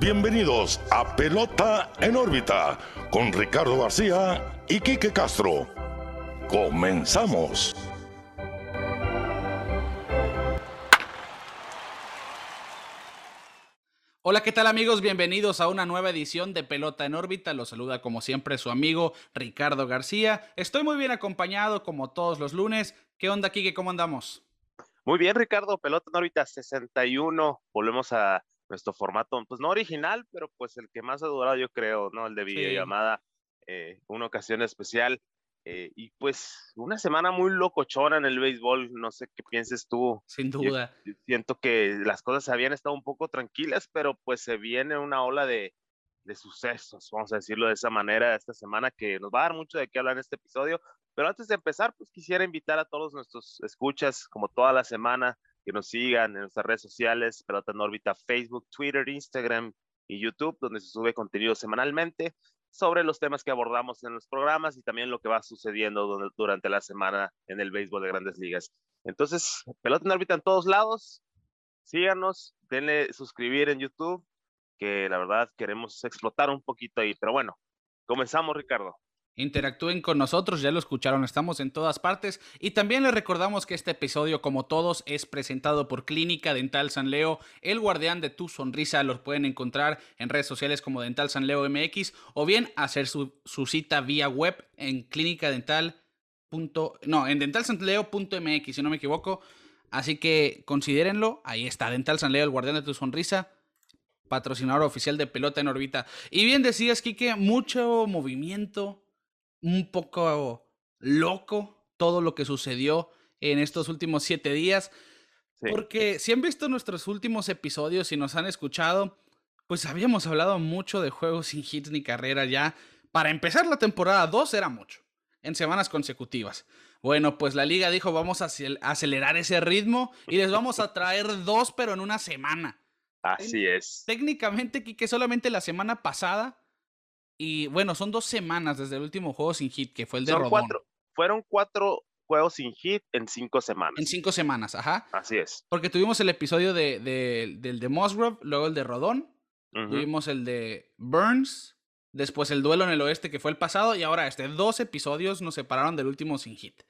bienvenidos a Pelota en órbita con Ricardo García y Quique Castro. Comenzamos. Hola, ¿qué tal amigos? Bienvenidos a una nueva edición de Pelota en órbita. Los saluda como siempre su amigo Ricardo García. Estoy muy bien acompañado como todos los lunes. ¿Qué onda, Quique? ¿Cómo andamos? Muy bien, Ricardo. Pelota en órbita 61. Volvemos a nuestro formato, pues no original, pero pues el que más ha durado yo creo, ¿no? El de videollamada, eh, una ocasión especial. Eh, y pues una semana muy locochona en el béisbol, no sé qué pienses tú. Sin duda. siento que las cosas habían estado un poco tranquilas, pero pues se viene una ola de, de sucesos, vamos a decirlo de esa manera, esta semana que nos va a dar mucho de qué hablar en este episodio. Pero antes de empezar, pues quisiera invitar a todos nuestros escuchas, como toda la semana, que nos sigan en nuestras redes sociales, Pelota en órbita, Facebook, Twitter, Instagram y YouTube, donde se sube contenido semanalmente sobre los temas que abordamos en los programas y también lo que va sucediendo durante la semana en el béisbol de grandes ligas. Entonces, pelota en órbita en todos lados. Síganos, denle suscribir en YouTube, que la verdad queremos explotar un poquito ahí. Pero bueno, comenzamos, Ricardo. Interactúen con nosotros, ya lo escucharon, estamos en todas partes. Y también les recordamos que este episodio, como todos, es presentado por Clínica Dental San Leo, el guardián de tu sonrisa. Los pueden encontrar en redes sociales como Dental San Leo MX o bien hacer su, cita vía web en clínica dental. no, en dentalsanleo.mx, si no me equivoco. Así que considérenlo. Ahí está, Dental San Leo, el guardián de tu sonrisa patrocinador oficial de Pelota en órbita. Y bien decías, Kike, mucho movimiento, un poco loco todo lo que sucedió en estos últimos siete días. Porque si han visto nuestros últimos episodios y nos han escuchado, pues habíamos hablado mucho de juegos sin hits ni carrera ya. Para empezar la temporada 2 era mucho, en semanas consecutivas. Bueno, pues la liga dijo vamos a acelerar ese ritmo y les vamos a traer dos, pero en una semana. Así es. Técnicamente, que solamente la semana pasada y bueno, son dos semanas desde el último juego sin hit, que fue el de son Cuatro, fueron cuatro juegos sin hit en cinco semanas. En cinco semanas, ajá. Así es. Porque tuvimos el episodio de, del de Musgrove, luego el de Rodón, tuvimos el de Burns, después el duelo en el oeste que fue el pasado, y ahora este. Dos episodios nos separaron del último sin hit.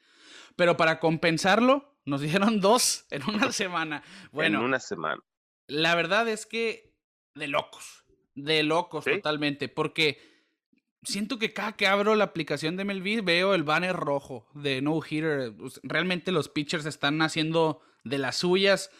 Pero para compensarlo, nos dieron dos en una semana. Bueno. En una semana. La verdad es que de locos. De locos totalmente. Porque siento que cada que abro la aplicación de MLB veo el banner rojo de No Hitter. Realmente los pitchers están haciendo de las suyas.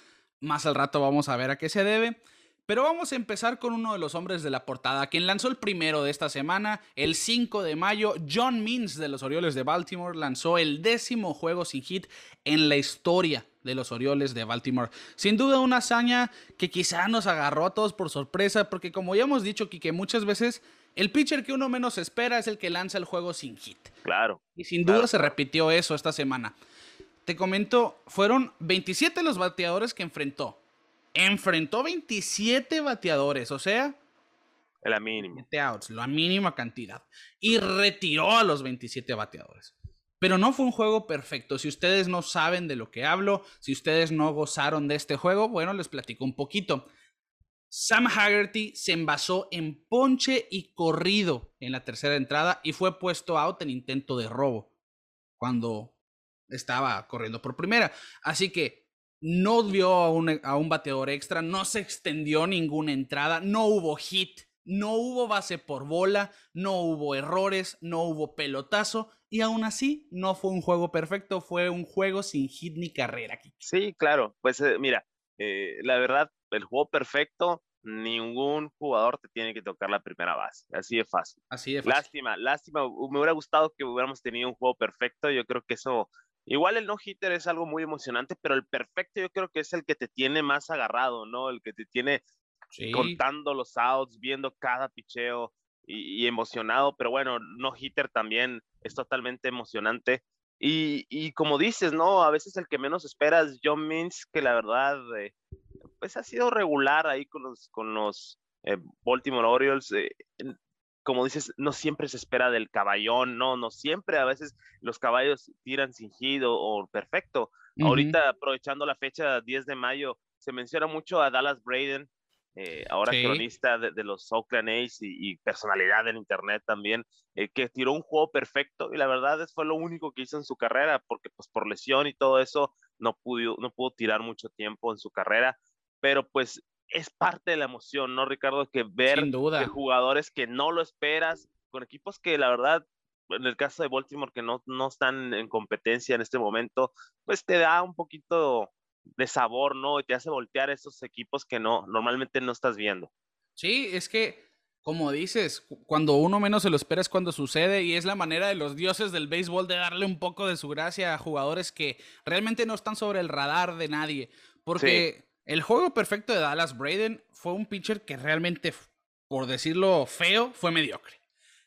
Más al rato vamos a ver a qué se debe. Pero vamos a empezar con uno de los hombres de la portada, quien lanzó el primero de esta semana, el 5 de mayo. John Means de los Orioles de Baltimore lanzó el décimo juego sin hit en la historia de los Orioles de Baltimore. Sin duda una hazaña que quizá nos agarró a todos por sorpresa, porque como ya hemos dicho, que muchas veces el pitcher que uno menos espera es el que lanza el juego sin hit. Claro. Y sin duda se repitió eso esta semana. Te comento, fueron 27 los bateadores que enfrentó. Enfrentó 27 bateadores, o sea... La mínima. Outs, la mínima cantidad. Y retiró a los 27 bateadores. Pero no fue un juego perfecto. Si ustedes no saben de lo que hablo, si ustedes no gozaron de este juego, bueno, les platico un poquito. Sam Haggerty se envasó en ponche y corrido en la tercera entrada y fue puesto out en intento de robo cuando estaba corriendo por primera. Así que no un, a un bateador extra, no se extendió ninguna entrada, no hubo hit, no hubo base por bola, no hubo errores, no hubo pelotazo y aún así no fue un juego perfecto, fue un juego sin hit ni carrera. Sí, claro, pues eh, mira, eh, la verdad el juego perfecto, ningún jugador te tiene que tocar la primera base. Así de fácil. Así de fácil. Lástima, lástima. Me hubiera gustado que hubiéramos tenido un juego perfecto. Yo creo que eso. Igual el no-hitter es algo muy emocionante, pero el perfecto yo creo que es el que te tiene más agarrado, ¿no? El que te tiene contando los outs, viendo cada picheo y, emocionado. Pero bueno, no-hitter también es totalmente emocionante. Y, y, como dices, ¿no? A veces el que menos esperas, John Means, que la verdad eh, pues ha sido regular ahí con los, con los eh, Baltimore Orioles. Eh, como dices, no siempre se espera del caballón, no, no siempre, a veces los caballos tiran singido o perfecto. Ahorita, aprovechando la fecha 10 de mayo, se menciona mucho a Dallas Braden, eh, ahora cronista de, los Oakland A's y, personalidad del Internet también, eh, que tiró un juego perfecto y la verdad es, fue lo único que hizo en su carrera, porque pues por lesión y todo eso no pudo, no pudo tirar mucho tiempo en su carrera, pero pues es parte de la emoción, ¿no, Ricardo? Que ver que jugadores que no lo esperas, con equipos que la verdad en el caso de Baltimore, que no, no están en competencia en este momento, pues te da un poquito de sabor, ¿no? Y te hace voltear esos equipos que no, normalmente no estás viendo. Sí, es que, como dices, cuando uno menos se lo espera es cuando sucede y es la manera de los dioses del béisbol de darle un poco de su gracia a jugadores que realmente no están sobre el radar de nadie. Porque el juego perfecto de Dallas Braden fue un pitcher que realmente, por decirlo feo, fue mediocre.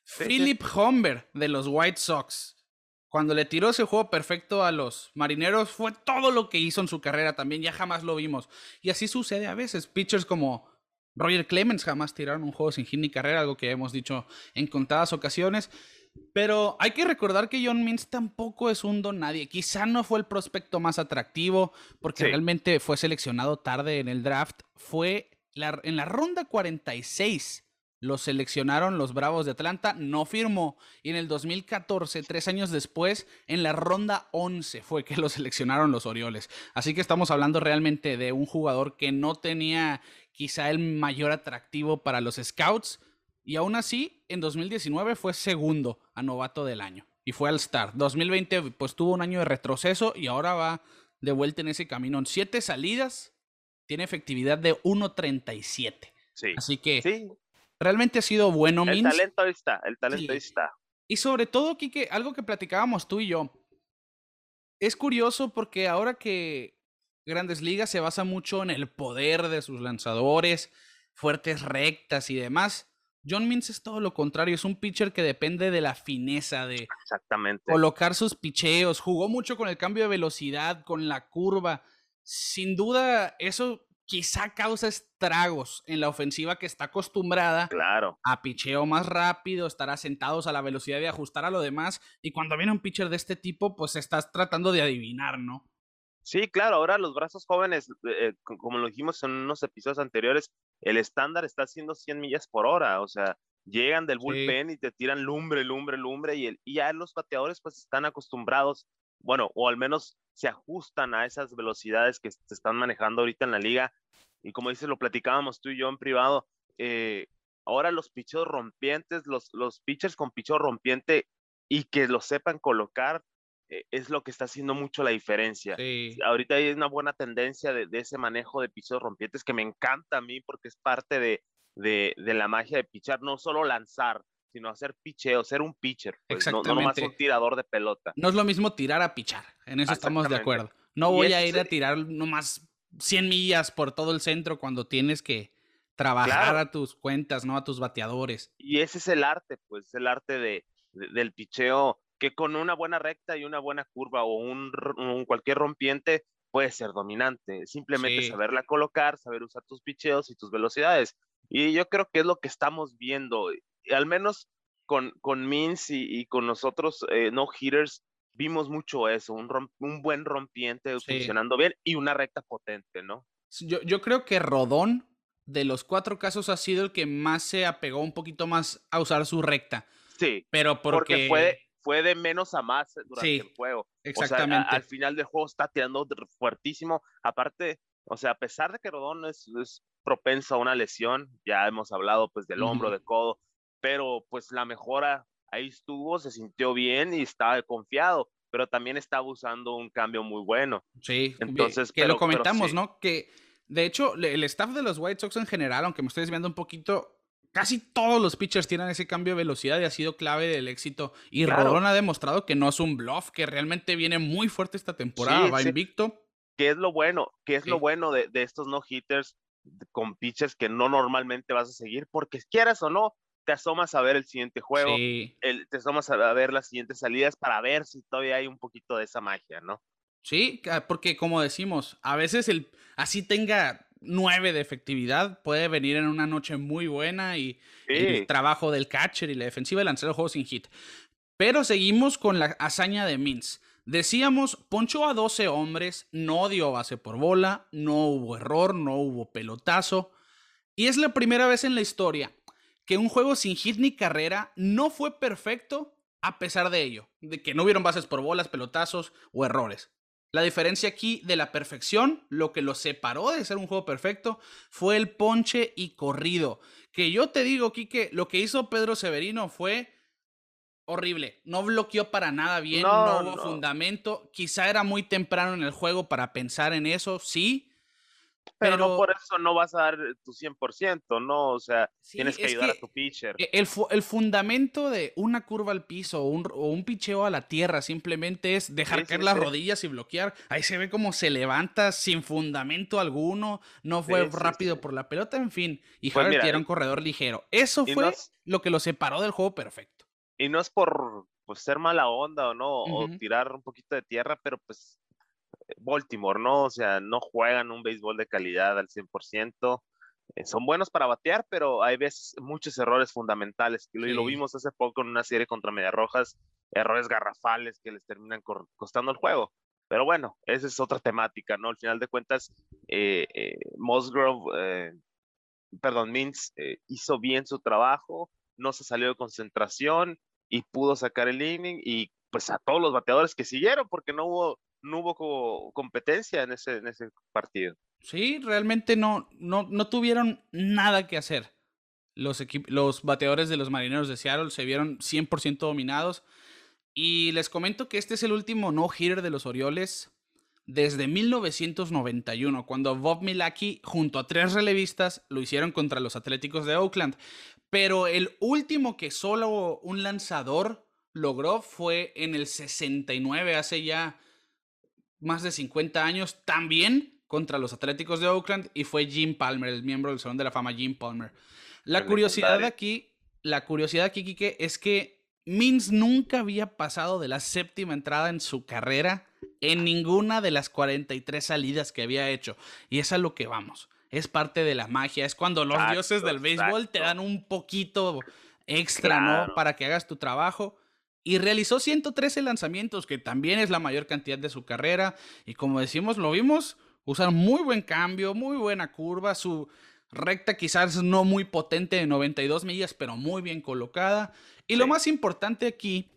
Philip Humber de los White Sox. Cuando le tiró ese juego perfecto a los marineros, fue todo lo que hizo en su carrera también. Ya jamás lo vimos. Y así sucede a veces. Pitchers como Roger Clemens jamás tiraron un juego sin hit ni carrera, algo que hemos dicho en contadas ocasiones. Pero hay que recordar que John Means tampoco es un don nadie. Quizá no fue el prospecto más atractivo, porque realmente fue seleccionado tarde en el draft. Fue en la ronda 46 lo seleccionaron los Bravos de Atlanta, no firmó. Y en el 2014, tres años después, en la ronda 11 fue que lo seleccionaron los Orioles. Así que estamos hablando realmente de un jugador que no tenía quizá el mayor atractivo para los Scouts. Y aún así, en 2019 fue segundo a novato del año. Y fue al Star. 2020 pues tuvo un año de retroceso y ahora va de vuelta en ese camino. En siete salidas, tiene efectividad de 1.37. Sí. Así que sí. Realmente ha sido bueno, El talento ahí está, el talento ahí está. Y sobre todo, Kike, algo que platicábamos tú y yo. Es curioso porque ahora que Grandes Ligas se basa mucho en el poder de sus lanzadores, fuertes rectas y demás. John Means es todo lo contrario, es un pitcher que depende de la fineza, de Exactamente. colocar sus picheos. Jugó mucho con el cambio de velocidad, con la curva. Sin duda, eso quizá causa estragos en la ofensiva que está acostumbrada claro. a picheo más rápido, estar asentados a la velocidad de ajustar a lo demás. Y cuando viene un pitcher de este tipo, pues estás tratando de adivinar, ¿no? Sí, claro, ahora los brazos jóvenes, eh, eh, como lo dijimos en unos episodios anteriores, el estándar está haciendo 100 millas por hora, o sea, llegan del bullpen y te tiran lumbre, lumbre, lumbre, y, el, y ya los bateadores pues están acostumbrados bueno, o al menos se ajustan a esas velocidades que se están manejando ahorita en la liga. Y como dices, lo platicábamos tú y yo en privado, eh, ahora los picheos rompientes, los, los pitchers con picheo rompiente y que lo sepan colocar, es lo que está haciendo mucho la diferencia. Ahorita hay una buena tendencia de, ese manejo de picheos rompientes que me encanta a mí porque es parte de, de, de la magia de pichar, no solo lanzar, sino hacer picheo, ser un pitcher, pues, no, no nomás un tirador de pelota. No es lo mismo tirar a pichar, en eso estamos de acuerdo. No voy a ir a tirar nomás 100 millas por todo el centro cuando tienes que trabajar a tus cuentas, ¿no? A tus bateadores. Y ese es el arte, pues, el arte de, del picheo, que con una buena recta y una buena curva o un, cualquier rompiente puede ser dominante. Simplemente saberla colocar, saber usar tus picheos y tus velocidades. Y yo creo que es lo que estamos viendo al menos con, con Mins y, con nosotros, eh, no hitters, vimos mucho eso, un, un buen rompiente funcionando bien y una recta potente, ¿no? Yo, yo creo que Rodón, de los cuatro casos, ha sido el que más se apegó un poquito más a usar su recta. Sí. Pero porque, fue, fue de menos a más durante el juego. Exactamente. al final del juego está tirando fuertísimo. Aparte, o sea, a pesar de que Rodón es, es propenso a una lesión, ya hemos hablado pues del hombro, del codo, pero pues la mejora ahí estuvo, se sintió bien y estaba confiado, pero también estaba usando un cambio muy bueno. Sí, entonces que lo comentamos, ¿no? Que de hecho el staff de los White Sox en general, aunque me estoy desviando un poquito, casi todos los pitchers tienen ese cambio de velocidad y ha sido clave del éxito. Y Rodón ha demostrado que no es un bluff, que realmente viene muy fuerte esta temporada, va invicto. ¿Qué es lo bueno? ¿Qué es lo bueno de, de estos no hitters con pitchers que no normalmente vas a seguir? Porque quieras o no, te asomas a ver el siguiente juego, te asomas a ver las siguientes salidas para ver si todavía hay un poquito de esa magia, ¿no? Sí, porque como decimos, a veces el así tenga nueve de efectividad, puede venir en una noche muy buena y el trabajo del catcher y la defensiva y lanzar el juego sin hit. Pero seguimos con la hazaña de Mins. Decíamos, ponchó a 12 hombres, no dio base por bola, no hubo error, no hubo pelotazo. Y es la primera vez en la historia que un juego sin hit ni carrera no fue perfecto a pesar de ello, de que no hubieron bases por bolas, pelotazos o errores. La diferencia aquí de la perfección, lo que lo separó de ser un juego perfecto, fue el ponche y corrido. Que yo te digo, Quique, lo que hizo Pedro Severino fue horrible. No bloqueó para nada bien, no, hubo fundamento. Quizá era muy temprano en el juego para pensar en eso, sí, pero, no por eso no vas a dar tu 100%, ¿no? O sea, tienes que ayudar a tu pitcher. E, el, el, fundamento de una curva al piso o un, o un picheo a la tierra simplemente es dejar caer las rodillas y bloquear. Ahí se ve como se levanta sin fundamento alguno, no fue rápido por la pelota, en fin. Y pues era un corredor ligero. Eso fue lo que lo separó del juego perfecto. Y no es por pues, ser mala onda o no, o tirar un poquito de tierra, pero pues Baltimore, ¿no? O sea, no juegan un béisbol de calidad al 100%. Eh, son buenos para batear, pero hay veces muchos errores fundamentales. Y lo, vimos hace poco en una serie contra Medias Rojas, errores garrafales que les terminan costando el juego. Pero bueno, esa es otra temática, ¿no? Al final de cuentas, eh, eh Musgrove, eh, perdón, Mintz hizo bien su trabajo, no se salió de concentración y pudo sacar el inning y pues a todos los bateadores que siguieron, porque no hubo no hubo competencia en ese, en ese partido. Sí, realmente no, no, no tuvieron nada que hacer. Los, los bateadores de los Marineros de Seattle se vieron 100% dominados. Y les comento que este es el último no-hitter de los Orioles desde 1991, cuando Bob Milaki junto a tres relevistas lo hicieron contra los Atléticos de Oakland. Pero el último que solo un lanzador logró fue en el 69, hace ya más de 50 años, también contra los Atléticos de Oakland, y fue Jim Palmer, el miembro del Salón de la Fama, Jim Palmer. La curiosidad aquí, la curiosidad aquí, Kike, es que Mins nunca había pasado de la séptima entrada en su carrera en ninguna de las 43 salidas que había hecho. Y es a lo que vamos. Es parte de la magia. Es cuando los dioses del béisbol te dan un poquito extra, ¿no? Para que hagas tu trabajo y realizó 113 lanzamientos, que también es la mayor cantidad de su carrera. Y como decimos, lo vimos usar muy buen cambio, muy buena curva, su recta quizás no muy potente de 92 millas, pero muy bien colocada. Y lo más importante aquí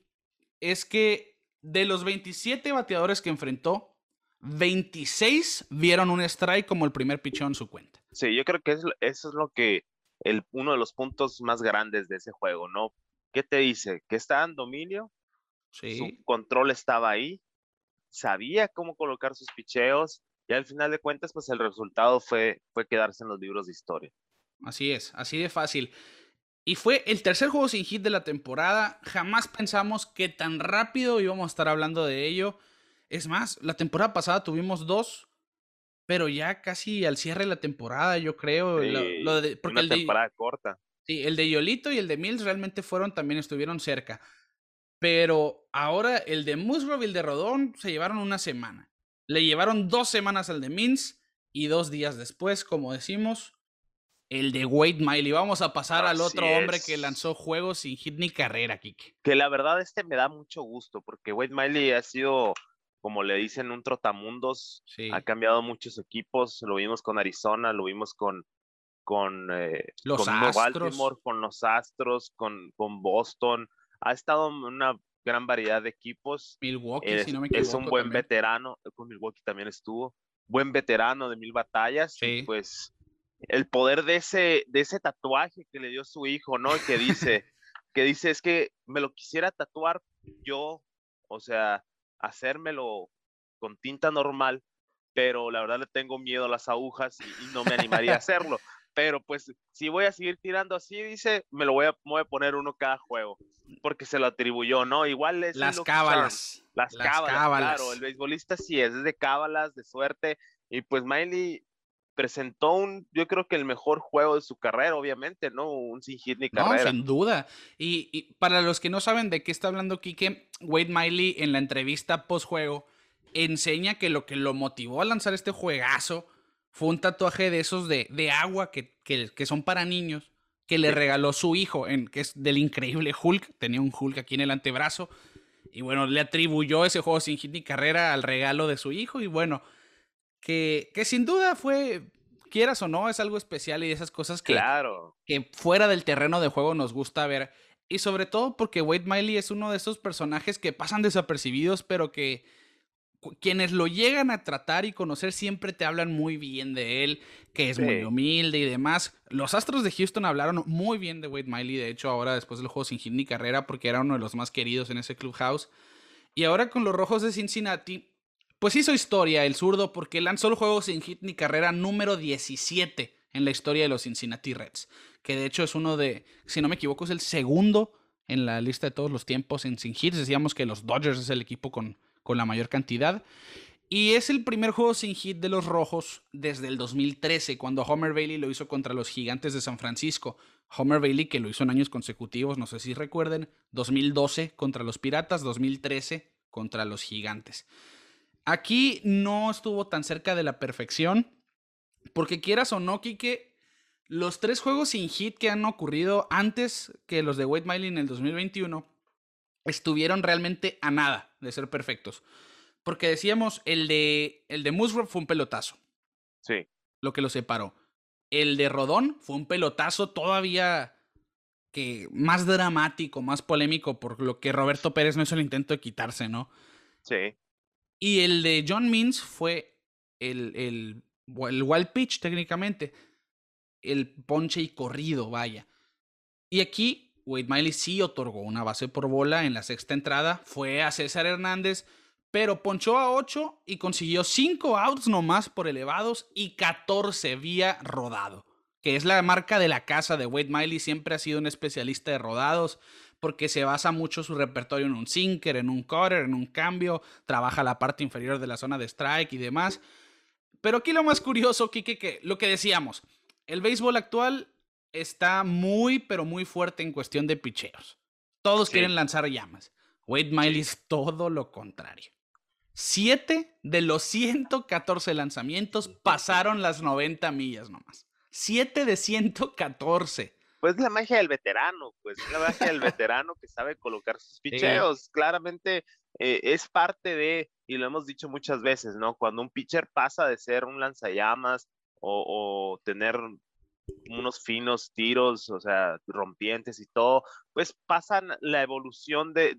es que de los 27 bateadores que enfrentó, 26 vieron un strike como el primer pichón en su cuenta. Sí, yo creo que eso es lo que el, uno de los puntos más grandes de ese juego, ¿no? ¿Qué te dice? Que está en dominio, sí. su control estaba ahí, sabía cómo colocar sus picheos y al final de cuentas, pues el resultado fue, fue quedarse en los libros de historia. Así es, así de fácil. Y fue el tercer juego sin hit de la temporada. Jamás pensamos que tan rápido íbamos a estar hablando de ello. Es más, la temporada pasada tuvimos dos, pero ya casi al cierre de la temporada, yo creo. lo, de, porque una temporada corta. Sí, el de Yolito y el de Mills realmente fueron, también estuvieron cerca. Pero ahora el de Musgrove y el de Rodón se llevaron una semana. Le llevaron dos semanas al de Mills y dos días después, como decimos, el de Wade Miley. Vamos a pasar al otro hombre que lanzó juegos sin hit ni carrera, Kike. Que la verdad este me da mucho gusto porque Wade Miley ha sido, como le dicen, un trotamundos. Ha cambiado muchos equipos. Lo vimos con Arizona, lo vimos con, con, eh, los Baltimore, con los Astros, con, con Boston. Ha estado en una gran variedad de equipos. Milwaukee, es, si no me equivoco. Es un buen veterano, con Milwaukee también estuvo. Buen veterano de mil batallas. Y pues el poder de ese, de ese tatuaje que le dio su hijo, ¿no? Que dice, que dice, es que me lo quisiera tatuar yo, o sea, hacérmelo con tinta normal, pero la verdad le tengo miedo a las agujas y no me animaría a hacerlo pero pues si voy a seguir tirando así, dice, me lo voy a, voy a poner uno cada juego, porque se lo atribuyó, ¿no? Igual es... Las cábalas. Las, cábalas, claro, el beisbolista sí es, es de cábalas, de suerte, y pues Miley presentó un, yo creo que el mejor juego de su carrera, obviamente, ¿no? Un sin hit ni carrera. No, sin duda. Y, y, para los que no saben de qué está hablando Kike, Wade Miley en la entrevista post juego enseña que lo que lo motivó a lanzar este juegazo fue un tatuaje de esos de, de agua que, que, son para niños que le regaló su hijo, en, que es del increíble Hulk. Tenía un Hulk aquí en el antebrazo. Y bueno, le atribuyó ese juego sin hit ni carrera al regalo de su hijo. Y bueno, que, que sin duda fue quieras o no, es algo especial y esas cosas que, claro. que fuera del terreno de juego nos gusta ver. Y sobre todo porque Wade Miley es uno de esos personajes que pasan desapercibidos, pero que quienes lo llegan a tratar y conocer siempre te hablan muy bien de él, que es muy humilde y demás. Los Astros de Houston hablaron muy bien de Wade Miley, de hecho ahora después del juego sin hit ni carrera, porque era uno de los más queridos en ese clubhouse. Y ahora con los Rojos de Cincinnati, pues hizo historia el zurdo porque lanzó el juego sin hit ni carrera número 17 en la historia de los Cincinnati Reds, que de hecho es uno de, si no me equivoco, es el segundo en la lista de todos los tiempos en sin hits. Decíamos que los Dodgers es el equipo con con la mayor cantidad. Y es el primer juego sin hit de los Rojos desde el 2013, cuando Homer Bailey lo hizo contra los Gigantes de San Francisco. Homer Bailey, que lo hizo en años consecutivos, no sé si recuerden, 2012 contra los Piratas, 2013 contra los Gigantes. Aquí no estuvo tan cerca de la perfección, porque quieras o no, Kike, los tres juegos sin hit que han ocurrido antes que los de Wade Miley en el 2021 estuvieron realmente a nada de ser perfectos. Porque decíamos, el de, el de Musgrove fue un pelotazo. Sí. Lo que lo separó. El de Rodón fue un pelotazo todavía que más dramático, más polémico, por lo que Roberto Pérez no hizo el intento de quitarse, ¿no? Sí. Y el de John Means fue el, el, el wild pitch técnicamente. El ponche y corrido, vaya. Y aquí Wade Miley sí otorgó una base por bola en la sexta entrada, fue a César Hernández, pero ponchó a 8 y consiguió 5 outs nomás por elevados y 14 vía rodado, que es la marca de la casa de Wade Miley, siempre ha sido un especialista de rodados porque se basa mucho su repertorio en un sinker, en un cutter, en un cambio, trabaja la parte inferior de la zona de strike y demás. Pero aquí lo más curioso, Kike, que lo que decíamos, el béisbol actual está muy, pero muy fuerte en cuestión de picheos. Todos quieren lanzar llamas. Wade Miley es todo lo contrario. Siete de los 114 lanzamientos pasaron las 90 millas nomás. Siete de 114. Pues la magia del veterano, pues la magia del veterano que sabe colocar sus picheos. Claramente eh, es parte de, y lo hemos dicho muchas veces, ¿no? Cuando un pitcher pasa de ser un lanzallamas o, o tener unos finos tiros, o sea, rompientes y todo, pues pasan la evolución de,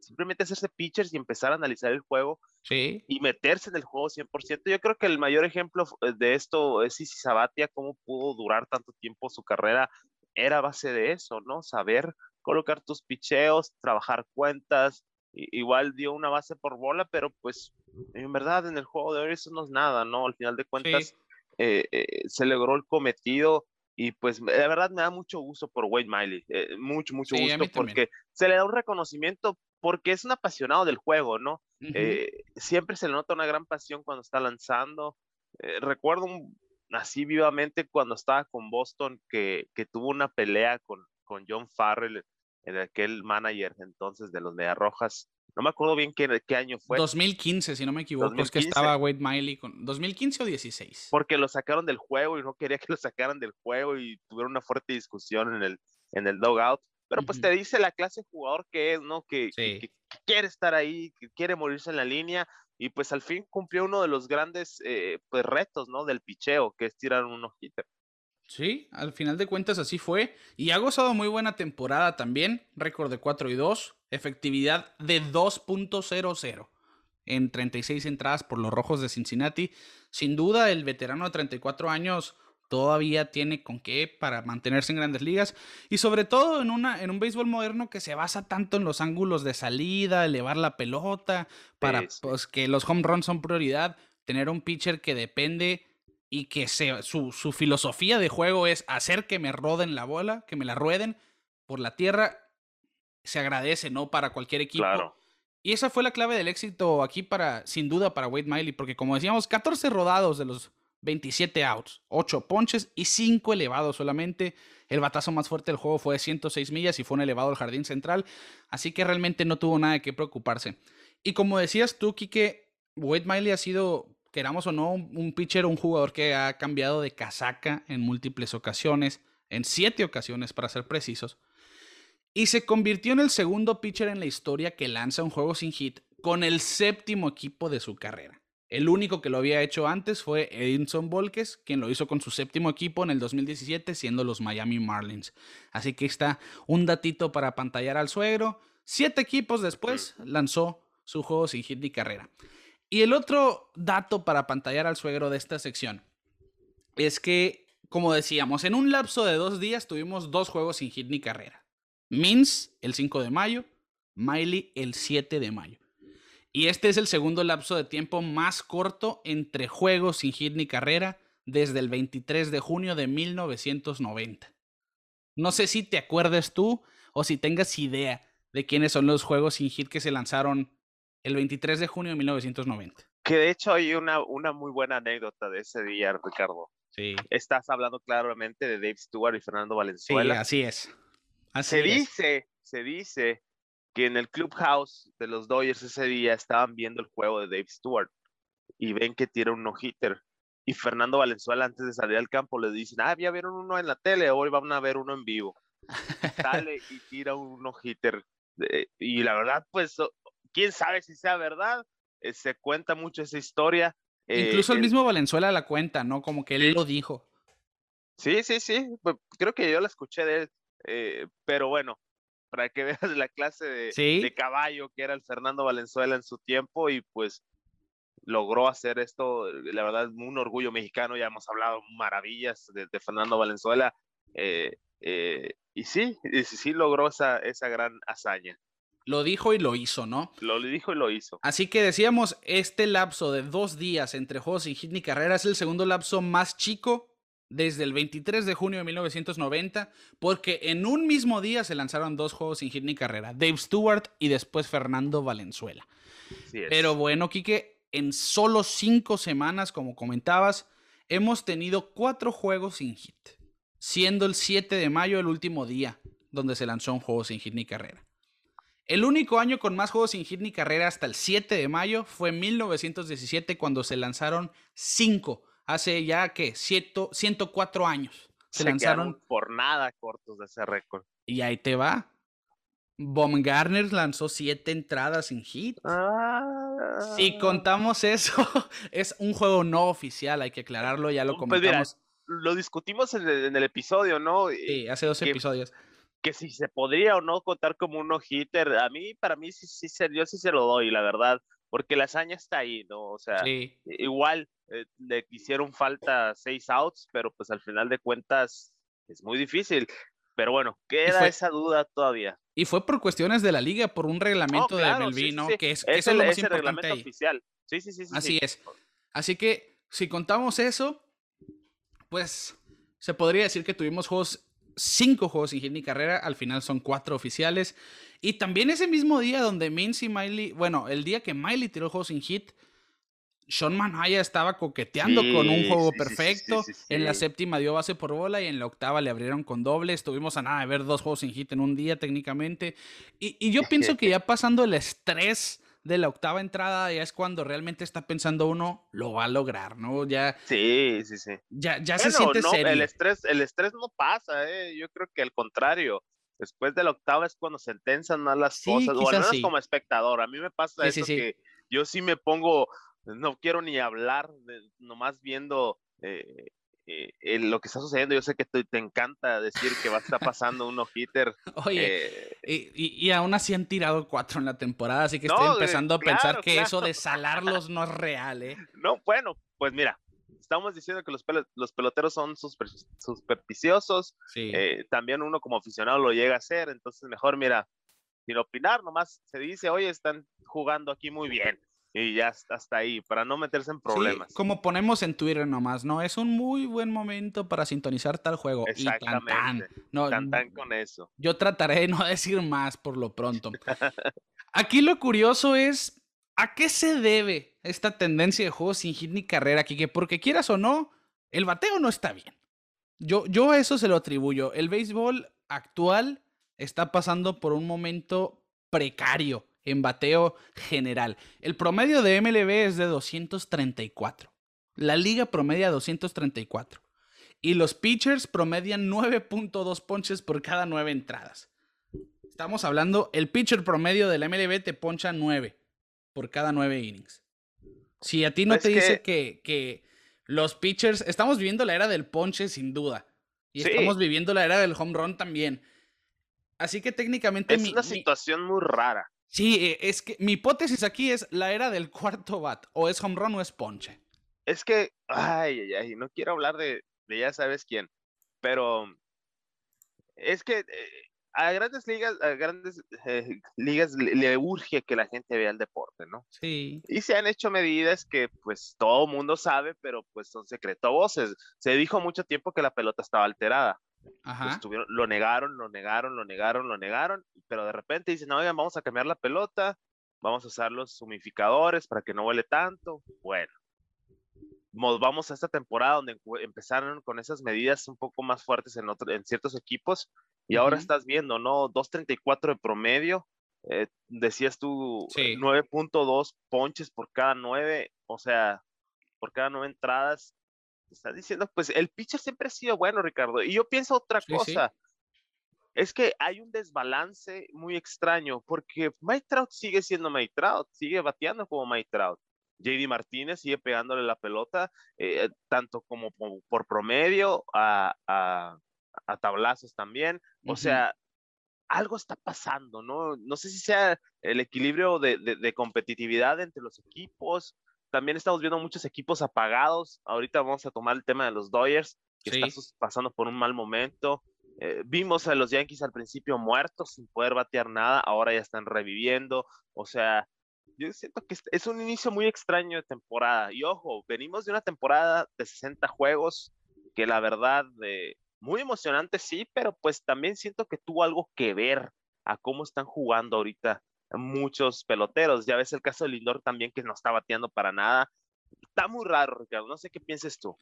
simplemente hacerse pitchers y empezar a analizar el juego y meterse en el juego 100%. Yo creo que el mayor ejemplo eh, de esto es Sisi Sabatia, cómo pudo durar tanto tiempo su carrera, era base de eso, ¿no? Saber colocar tus picheos, trabajar cuentas, igual dio una base por bola, pero pues en verdad en el juego de hoy eso no es nada, ¿no? Al final de cuentas... Eh, eh, se logró el cometido y pues la verdad me da mucho gusto por Wade Miley, eh, mucho, mucho gusto porque se le da un reconocimiento porque es un apasionado del juego, ¿no? siempre se le nota una gran pasión cuando está lanzando. recuerdo así vivamente cuando estaba con Boston que, que tuvo una pelea con, con John Farrell, en aquel manager entonces de los Rojas no me acuerdo bien qué, qué año fue. 2015, si no me equivoco. Es que estaba Wade Miley con. ¿2015 o 16? Porque lo sacaron del juego y no quería que lo sacaran del juego y tuvieron una fuerte discusión en el, en el dogout. Pero pues te dice la clase de jugador que es, ¿no? Que, quiere estar ahí, que quiere morirse en la línea. Y pues al fin cumplió uno de los grandes eh, pues, retos, ¿no? Del picheo, que es tirar un hitter. Sí, al final de cuentas así fue. Y ha gozado muy buena temporada también. Récord de 4 y 2. Efectividad de 2.00 en 36 entradas por los Rojos de Cincinnati. Sin duda, el veterano de 34 años todavía tiene con qué para mantenerse en grandes ligas. Y sobre todo en, una, en un béisbol moderno que se basa tanto en los ángulos de salida, elevar la pelota, para Pues, que los home runs son prioridad. Tener un pitcher que depende y que su, su, filosofía de juego es hacer que me roden la bola, que me la rueden por la tierra, se agradece, ¿no? Para cualquier equipo. Claro. Y esa fue la clave del éxito aquí para, sin duda, para Wade Miley, porque como decíamos, 14 rodados de los 27 outs, 8 ponches y 5 elevados solamente. El batazo más fuerte del juego fue de 106 millas y fue un elevado al jardín central, así que realmente no tuvo nada de qué preocuparse. Y como decías tú, Kike, Wade Miley ha sido queramos o no, un, pitcher, un jugador que ha cambiado de casaca en múltiples ocasiones, en siete ocasiones para ser precisos, y se convirtió en el segundo pitcher en la historia que lanza un juego sin hit con el séptimo equipo de su carrera. El único que lo había hecho antes fue Edinson Volques, quien lo hizo con su séptimo equipo en el 2017, siendo los Miami Marlins. Así que está un datito para pantallar al suegro. Siete equipos después lanzó su juego sin hit ni carrera. Y el otro dato para pantallar al suegro de esta sección es que, como decíamos, en un lapso de dos días tuvimos dos juegos sin hit ni carrera. Mins el 5 de mayo, Miley el 7 de mayo. Y este es el segundo lapso de tiempo más corto entre juegos sin hit ni carrera desde el 23 de junio de 1990. No sé si te acuerdas tú o si tengas idea de quiénes son los juegos sin hit que se lanzaron el 23 de junio de 1990. Que de hecho hay una, una muy buena anécdota de ese día, Ricardo. Sí. Estás hablando claramente de Dave Stewart y Fernando Valenzuela. Sí, así es. Así se es. dice, se dice que en el clubhouse de los Dodgers ese día estaban viendo el juego de Dave Stewart y ven que tira un no-hitter. Y Fernando Valenzuela, antes de salir al campo, le dicen, ah, ya vieron uno en la tele, hoy van a ver uno en vivo. Sale y tira un no-hitter. Y la verdad, pues, quién sabe si sea verdad. Eh, se cuenta mucho esa historia. Incluso Eh, el mismo Valenzuela la cuenta, ¿no? Como que él lo dijo. Sí, sí, sí. Creo que yo la escuché de él. eh, pero bueno, para que veas la clase de, Sí. de caballo que era el Fernando Valenzuela en su tiempo y pues logró hacer esto. La verdad, un orgullo mexicano. Ya hemos hablado maravillas de, de Fernando Valenzuela. eh, eh, y sí, y sí, sí logró esa, esa gran hazaña. Lo dijo y lo hizo, ¿no? Lo dijo y lo hizo. Así que decíamos, este lapso de dos días entre juegos sin hit ni carrera es el segundo lapso más chico desde el 23 de junio de 1990, porque en un mismo día se lanzaron dos juegos sin hit ni carrera, Dave Stewart y después Fernando Valenzuela. Pero bueno, Quique, en solo cinco semanas, como comentabas, hemos tenido cuatro juegos sin hit, siendo el 7 de mayo el último día donde se lanzó un juego sin hit ni carrera. El único año con más juegos sin hit ni carrera hasta el 7 de mayo fue 1917 cuando se lanzaron 5. Hace ya que 104 años. Se, se lanzaron por nada cortos de ese récord. y ahí te va. Baumgartner lanzó 7 entradas sin hit. Ah. Si contamos eso, es un juego no oficial, hay que aclararlo, ya lo Pues mira, comentamos. lo discutimos en el, en el episodio, ¿no? Eh, Sí, hace dos episodios. Que si se podría o no contar como un no-hitter, a mí, para mí, sí, sí, se- yo sí se lo doy, la verdad, porque la hazaña está ahí, ¿no? O sea, Sí. igual eh, le hicieron falta seis outs, pero pues al final de cuentas es muy difícil. Pero bueno, queda fue- esa duda todavía. Y fue por cuestiones de la liga, por un reglamento Oh, claro, de sí, sí, sí. que es, Es eso es el, lo más es el importante reglamento ahí. oficial. Sí, sí, sí, sí. Así sí. es. Así que si contamos eso, pues se podría decir que tuvimos juegos, cinco juegos sin hit ni carrera, al final son cuatro oficiales. Y también ese mismo día donde Minz y Miley, bueno, el día que Miley tiró el juego sin hit, Sean Manhaya estaba coqueteando con un juego sí, perfecto. sí, En la séptima dio base por bola y en la octava le abrieron con doble. Estuvimos a nada de ver dos juegos sin hit en un día técnicamente. Y, y yo pienso que ya pasando el estrés de la octava entrada ya es cuando realmente está pensando uno lo va a lograr, ¿no? Ya, Sí, sí, sí. ya, ya se Bueno, siente no, serio. el estrés, el estrés no pasa, ¿eh? Yo creo que al contrario. Después de la octava es cuando se tensan más las Sí, cosas, o al menos sí. como espectador. A mí me pasa Sí, eso que yo sí me pongo, no quiero ni hablar, nomás viendo eh, eh, eh, lo que está sucediendo. Yo sé que te, te encanta decir que va a estar pasando un no-hitter. Oye, eh, y, aún así han tirado cuatro en la temporada, así que No, estoy eh, empezando a pensar claro, que eso de salarlos no es real, ¿eh? no, bueno, pues mira, estamos diciendo que los, los peloteros son super- supersticiosos. Sí. también uno como aficionado lo llega a hacer, entonces mejor, mira, sin opinar, nomás se dice, oye, están jugando aquí muy bien, y ya hasta ahí, para no meterse en Sí, problemas. como ponemos en Twitter nomás, ¿no? Es un muy buen momento para sintonizar tal juego. Y tan, tan. Exactamente. No, Tan, tan con eso. Yo trataré de no decir más por lo pronto. Aquí lo curioso es a qué se debe esta tendencia de juegos sin hit ni carrera, Kike, porque quieras o no, el bateo no está bien. Yo, yo a eso se lo atribuyo. El béisbol actual está pasando por un momento precario en bateo general. El promedio de MLB es de 234. La liga promedia 234. Y los pitchers promedian 9.2 ponches por cada 9 entradas. Estamos hablando, el pitcher promedio del MLB te poncha 9 por cada 9 innings. Si a ti no te dice que, que los pitchers, estamos viviendo la era del ponche sin duda. Y estamos viviendo la era del home run también. Así que técnicamente... Es una situación muy rara. Sí, e, es que mi hipótesis aquí es la era del cuarto bat. O es home run o es ponche. Es que, ay, ay, ay, no quiero hablar de, de ya sabes quién, pero es que eh, a grandes ligas, a grandes eh, ligas le, urge que la gente vea el deporte, ¿no? Sí. Y se han hecho medidas que pues todo mundo sabe, pero pues son secreto voces. Se dijo mucho tiempo que la pelota estaba alterada. Ajá. lo negaron, lo negaron, lo negaron, lo negaron, pero de repente dicen, oigan, vamos a cambiar la pelota, vamos a usar los humificadores para que no huele tanto. Bueno, vamos a esta temporada donde empezaron con esas medidas un poco más fuertes en, en ciertos equipos y ahora estás viendo, ¿no? 2.34 de promedio, eh, decías tú 9.2 ponches por cada 9, o sea, por cada 9 entradas. Estás diciendo, pues el pitcher siempre ha sido bueno, Ricardo. Y yo pienso otra cosa. Es que hay un desbalance muy extraño porque Mike Trout sigue siendo Mike Trout, sigue bateando como Mike Trout. JD Martínez sigue pegándole la pelota, eh, tanto como por, promedio, a, a, tablazos también. O sea, algo está pasando, ¿no? No sé si sea el equilibrio de, de, competitividad entre los equipos. También estamos viendo muchos equipos apagados. Ahorita vamos a tomar el tema de los Dodgers, que están pasando por un mal momento. Eh, vimos a los Yankees al principio muertos sin poder batear nada, ahora ya están reviviendo. O sea, yo siento que es un inicio muy extraño de temporada. Y ojo, venimos de una temporada de 60 juegos que la verdad de muy emocionante, sí, pero pues también siento que tuvo algo que ver a cómo están jugando ahorita muchos peloteros. Ya ves el caso de Lindor también que no está bateando para nada. Está muy raro, Ricardo. No sé qué pienses tú.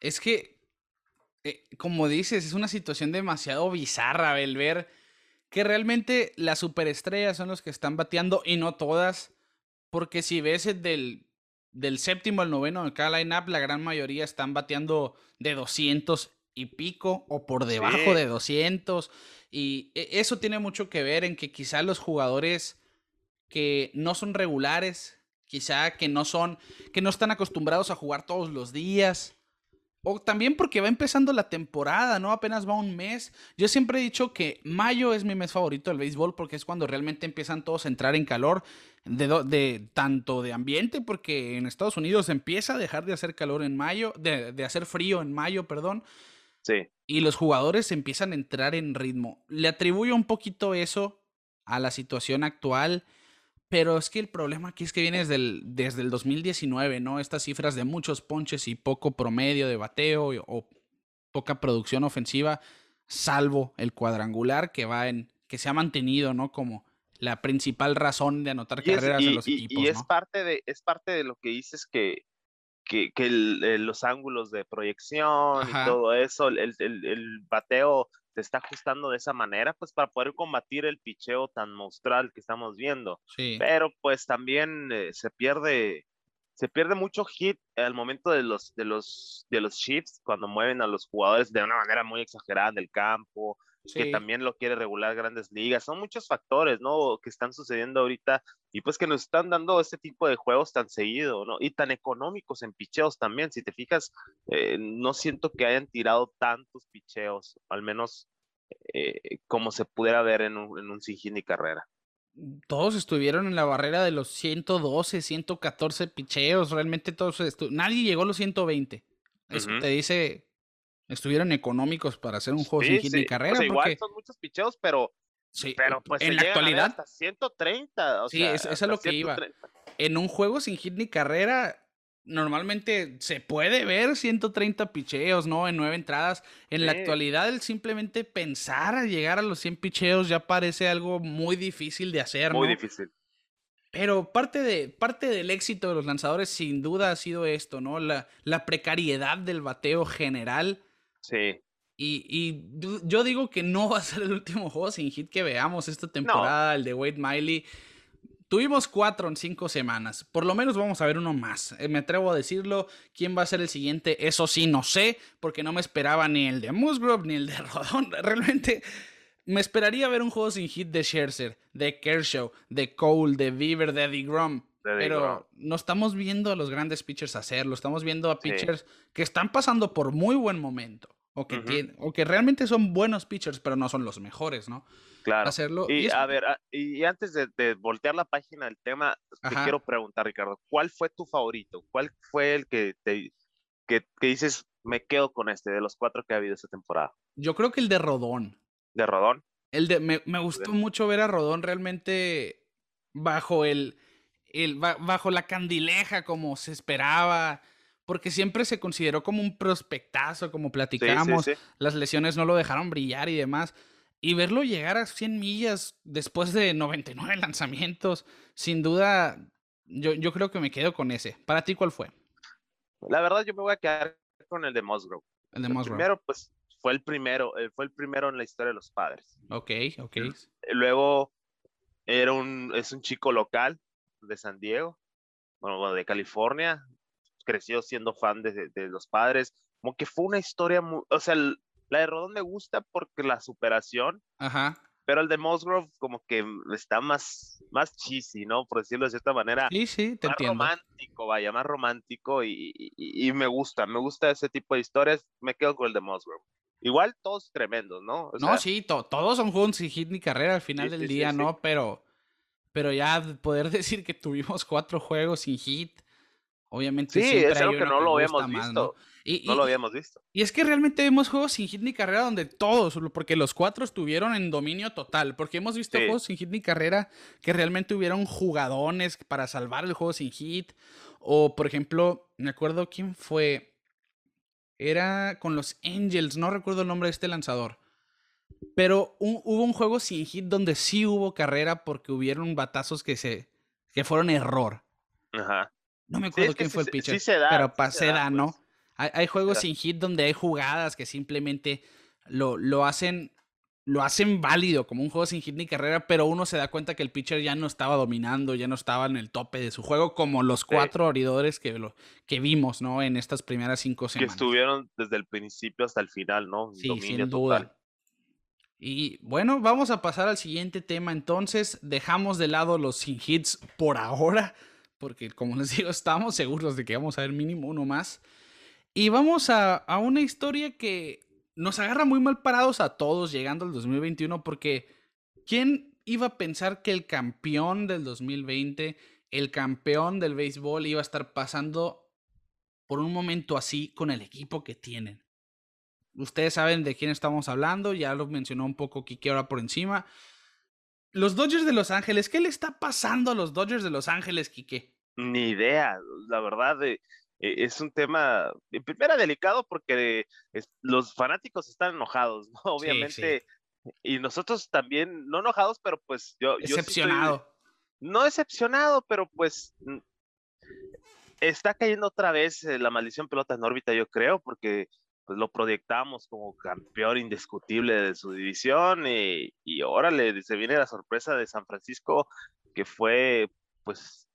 Es que, eh, como dices, es una situación demasiado bizarra el ver que realmente las superestrellas son los que están bateando y no todas. Porque si ves el del, del séptimo al noveno de cada line-up, la gran mayoría están bateando de 200 y pico o por debajo de 200. Y e, eso tiene mucho que ver en que quizá los jugadores que no son regulares, quizá que no son, que no están acostumbrados a jugar todos los días, o también porque va empezando la temporada, ¿no? Apenas va un mes. Yo siempre he dicho que mayo es mi mes favorito del béisbol porque es cuando realmente empiezan todos a entrar en calor, de, de tanto de ambiente, porque en Estados Unidos empieza a dejar de hacer calor en mayo, de, de hacer frío en mayo, perdón. Sí. Y los jugadores empiezan a entrar en ritmo. Le atribuyo un poquito eso a la situación actual pero es que el problema aquí es que viene desde el, desde el 2019, ¿no? Estas cifras de muchos ponches y poco promedio de bateo o, poca producción ofensiva, salvo el cuadrangular que va en, que se ha mantenido, ¿no? Como la principal razón de anotar carreras en los equipos. Y es parte de, es parte de lo que dices que, que, que los ángulos de proyección y todo eso, el, el, el bateo se está ajustando de esa manera, pues para poder combatir el picheo tan monstrual que estamos viendo. Pero pues también eh, se pierde se pierde mucho hit al momento de los de los de los shifts cuando mueven a los jugadores de una manera muy exagerada en el que también lo quiere regular grandes ligas. Son muchos factores, ¿no? Que están sucediendo ahorita y pues que nos están dando este tipo de juegos tan seguido, ¿no? Y tan económicos en picheos también. Si te fijas, eh, no siento que hayan tirado tantos picheos, al menos eh, como se pudiera ver en un, en un carrera. Todos estuvieron en la barrera de los 112, 114 picheos, realmente todos nadie llegó a los 120. Eso te dice estuvieron económicos para hacer un juego sin hit ni carrera. Igual son muchos picheos, pero, sí, pero pues en la actualidad. Hasta 130. O sí, eso es lo que iba. En un juego sin hit ni carrera, normalmente se puede ver 130 picheos, ¿no? En nueve entradas. En la actualidad, el simplemente pensar a llegar a los 100 picheos ya parece algo muy difícil de hacer, Muy difícil. Pero parte, de, parte del éxito de los lanzadores sin duda ha sido esto, ¿no? La, la precariedad del bateo general Sí. Y, y, yo digo que no va a ser el último juego sin hit que veamos esta temporada, el de Wade Miley. Tuvimos cuatro en cinco semanas. Por lo menos vamos a ver uno más. Eh, me atrevo a decirlo. ¿Quién va a ser el siguiente? Eso sí, no sé, porque no me esperaba ni el de Musgrove ni el de Rodón. Realmente me esperaría ver un juego sin hit de Scherzer, de Kershaw, de Cole, de Bieber, de Eddie Grom. Pero no estamos viendo a los grandes pitchers hacerlo, estamos viendo a pitchers que están pasando por muy buen momento. O que, o que realmente son buenos pitchers, pero no son los mejores, ¿no? Claro. Hacerlo. Y, a ver, y antes de, voltear la página del tema, te quiero preguntar, Ricardo, ¿cuál fue tu favorito? ¿Cuál fue el que te que, dices, me quedo con este, de los cuatro que ha habido esta temporada? Yo creo que el de Rodón. ¿De Rodón? El de, me, me gustó mucho ver a Rodón realmente bajo el, el, bajo la candileja como se esperaba porque siempre se consideró como un prospectazo, como platicamos, las lesiones no lo dejaron brillar y demás. Y verlo llegar a 100 millas después de 99 lanzamientos, sin duda, yo, yo creo que me quedo con ese. ¿Para ti cuál fue? La verdad, yo me voy a quedar con el de Musgrove. El de Musgrove. primero, pues, fue el primero, eh, fue el primero en la historia de los padres. Ok, ok. Luego, era un, es un chico local de San Diego, bueno, de California, creció siendo fan de, de, los padres, como que fue una historia muy, o sea, la de Rodón me gusta porque la superación, Ajá. pero el de Musgrove como que está más, más cheesy, ¿no? Por decirlo de cierta manera. Sí, sí, te más romántico, vaya, más romántico y, y, me gusta, me gusta ese tipo de historias, me quedo con el de Musgrove. Igual todos tremendos, ¿no? no, sí, todos son juegos sin hit ni carrera al final del día, ¿no? Pero, pero ya poder decir que tuvimos cuatro juegos sin hit, Obviamente sí, es algo que no lo habíamos visto. ¿no? Y, no lo habíamos visto. Y es que realmente vemos juegos sin hit ni carrera donde todos, porque los cuatro estuvieron en dominio total, porque hemos visto juegos sin hit ni carrera que realmente hubieron jugadones para salvar el juego sin hit. O, por ejemplo, me acuerdo quién fue. Era con los Angels, no recuerdo el nombre de este lanzador. Pero hubo un juego sin hit donde sí hubo carrera porque hubieron batazos que se que fueron error. Ajá. No me acuerdo quién fue el pitcher. pero se, da, ¿no? Pues. Hay, juegos sin hit donde hay jugadas que simplemente lo, lo hacen lo hacen válido como un juego sin hit ni carrera, pero uno se da cuenta que el pitcher ya no estaba dominando, ya no estaba en el tope de su juego, como los cuatro abridores que, lo, que vimos, ¿no? En estas primeras cinco semanas. Que estuvieron desde el principio hasta el final, ¿no? Sí, sin duda. Y bueno, vamos a pasar al siguiente tema entonces. Dejamos de lado los sin hits por ahora porque como les digo, estamos seguros de que vamos a ver mínimo uno más. Y vamos a, a una historia que nos agarra muy mal parados a todos llegando al 2021, porque ¿quién iba a pensar que el campeón del 2020, el campeón del béisbol, iba a estar pasando por un momento así con el equipo que tienen? Ustedes saben de quién estamos hablando, ya lo mencionó un poco Kiki ahora por encima. Los Dodgers de Los Ángeles, ¿qué le está pasando a los Dodgers de Los Ángeles, Quique? Ni idea, la verdad, eh, e, es un tema, en primera, delicado porque los fanáticos están enojados, ¿no? Obviamente, y nosotros también, no enojados, pero pues yo... Decepcionado. no decepcionado, pero pues está cayendo otra vez eh, la maldición pelota en órbita, yo creo, porque pues lo proyectamos como campeón indiscutible de su división y, y órale, se viene la sorpresa de San Francisco que fue pues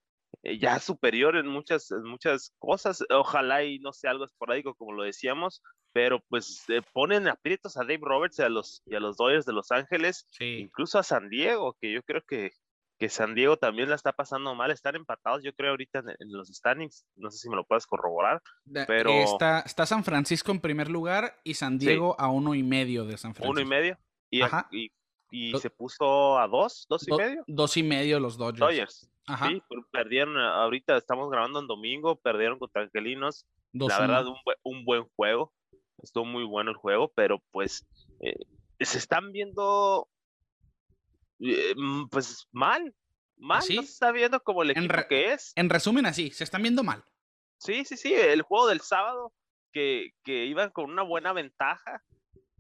eh, ya superior en muchas, muchas cosas, ojalá y no sea algo esporádico como lo decíamos, pero pues ponen aprietos a Dave Roberts y a los, y a los Dodgers de Los Ángeles, incluso a San Diego, que yo creo que que San Diego también la está pasando mal, están empatados, yo creo, ahorita en, los standings, no sé si me lo puedes corroborar, pero... Está, está San Francisco en primer lugar y San Diego a uno y medio de San Francisco. Uno y medio, y, y, se puso a dos, dos y medio. Dos y medio los Dodgers. Dodgers. Ajá. Sí, perdieron, ahorita estamos grabando en domingo, perdieron contra Angelinos, la verdad, un, un, buen juego, estuvo muy bueno el juego, pero pues... Eh, se están viendo eh, pues mal, mal, no se está viendo como el equipo que es. En resumen, así, se están viendo mal. Sí, sí, sí, el juego del sábado, que, que iban con una buena ventaja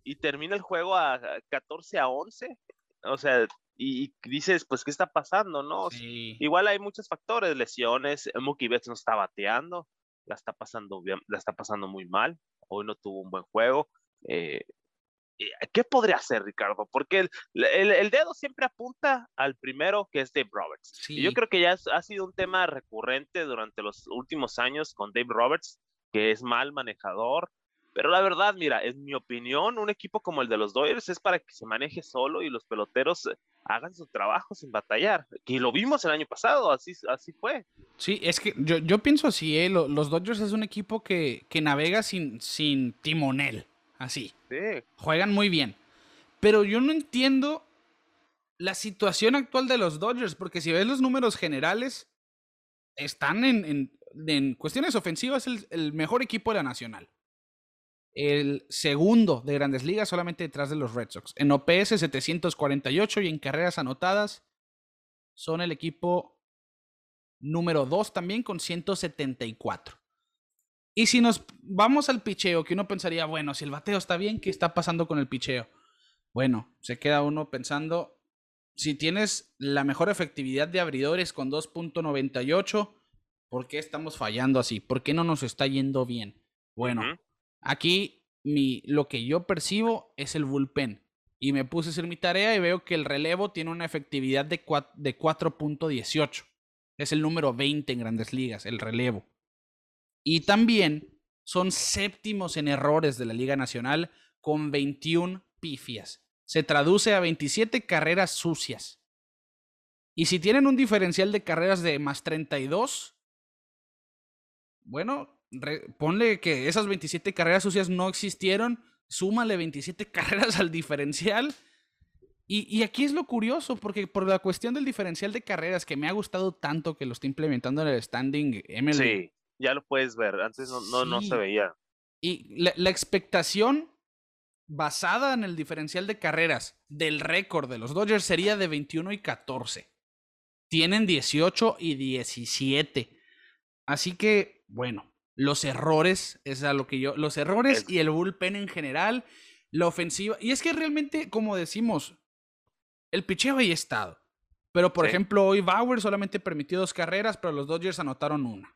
y termina el juego a 14 a 11, o sea, y, dices, pues, ¿qué está pasando, no? Igual hay muchos factores, lesiones, Mookie Betts no está bateando, la está pasando bien, la está pasando muy mal, hoy no tuvo un buen juego, eh, eh, ¿qué podría hacer Ricardo? Porque el, el, dedo siempre apunta al primero, que es Dave Roberts. Y yo creo que ya ha sido un tema recurrente durante los últimos años con Dave Roberts, que es mal manejador, Pero la verdad, mira, en mi opinión, un equipo como el de los Dodgers es para que se maneje solo y los peloteros eh, hagan su trabajo sin batallar. Y lo vimos el año pasado, así, así fue. Sí, es que yo, yo pienso así, ¿eh? los Dodgers es un equipo que, que navega sin, sin timonel, así. Sí. Juegan muy bien. Pero yo no entiendo la situación actual de los Dodgers, porque si ves los números generales, están en, en, en cuestiones ofensivas el, el mejor equipo de la nacional el segundo de grandes ligas solamente detrás de los Red Sox. En OPS 748 y en carreras anotadas son el equipo número 2 también con 174. Y si nos vamos al picheo, que uno pensaría, bueno, si el bateo está bien, ¿qué está pasando con el picheo? Bueno, se queda uno pensando, si tienes la mejor efectividad de abridores con 2.98, ¿por qué estamos fallando así? ¿Por qué no nos está yendo bien? Bueno, Aquí mi, lo que yo percibo es el bullpen. Y me puse a hacer mi tarea y veo que el relevo tiene una efectividad de 4.18. Es el número 20 en grandes ligas, el relevo. Y también son séptimos en errores de la Liga Nacional con 21 pifias. Se traduce a 27 carreras sucias. Y si tienen un diferencial de carreras de más 32, bueno, ponle que esas 27 carreras sucias no existieron, súmale 27 carreras al diferencial. Y, aquí es lo curioso, porque por la cuestión del diferencial de carreras que me ha gustado tanto que lo está implementando en el standing MLB. Ya lo puedes ver, antes no, no, se veía. Y la, la expectación basada en el diferencial de carreras del récord de los Dodgers sería de 21 y 14. Tienen 18 y 17. Así que, bueno, los errores, es a lo que yo, los errores y el bullpen en general, la ofensiva. Y es que realmente, como decimos, el picheo ahí estado. Pero, por ejemplo, hoy Bauer solamente permitió dos carreras, pero los Dodgers anotaron una.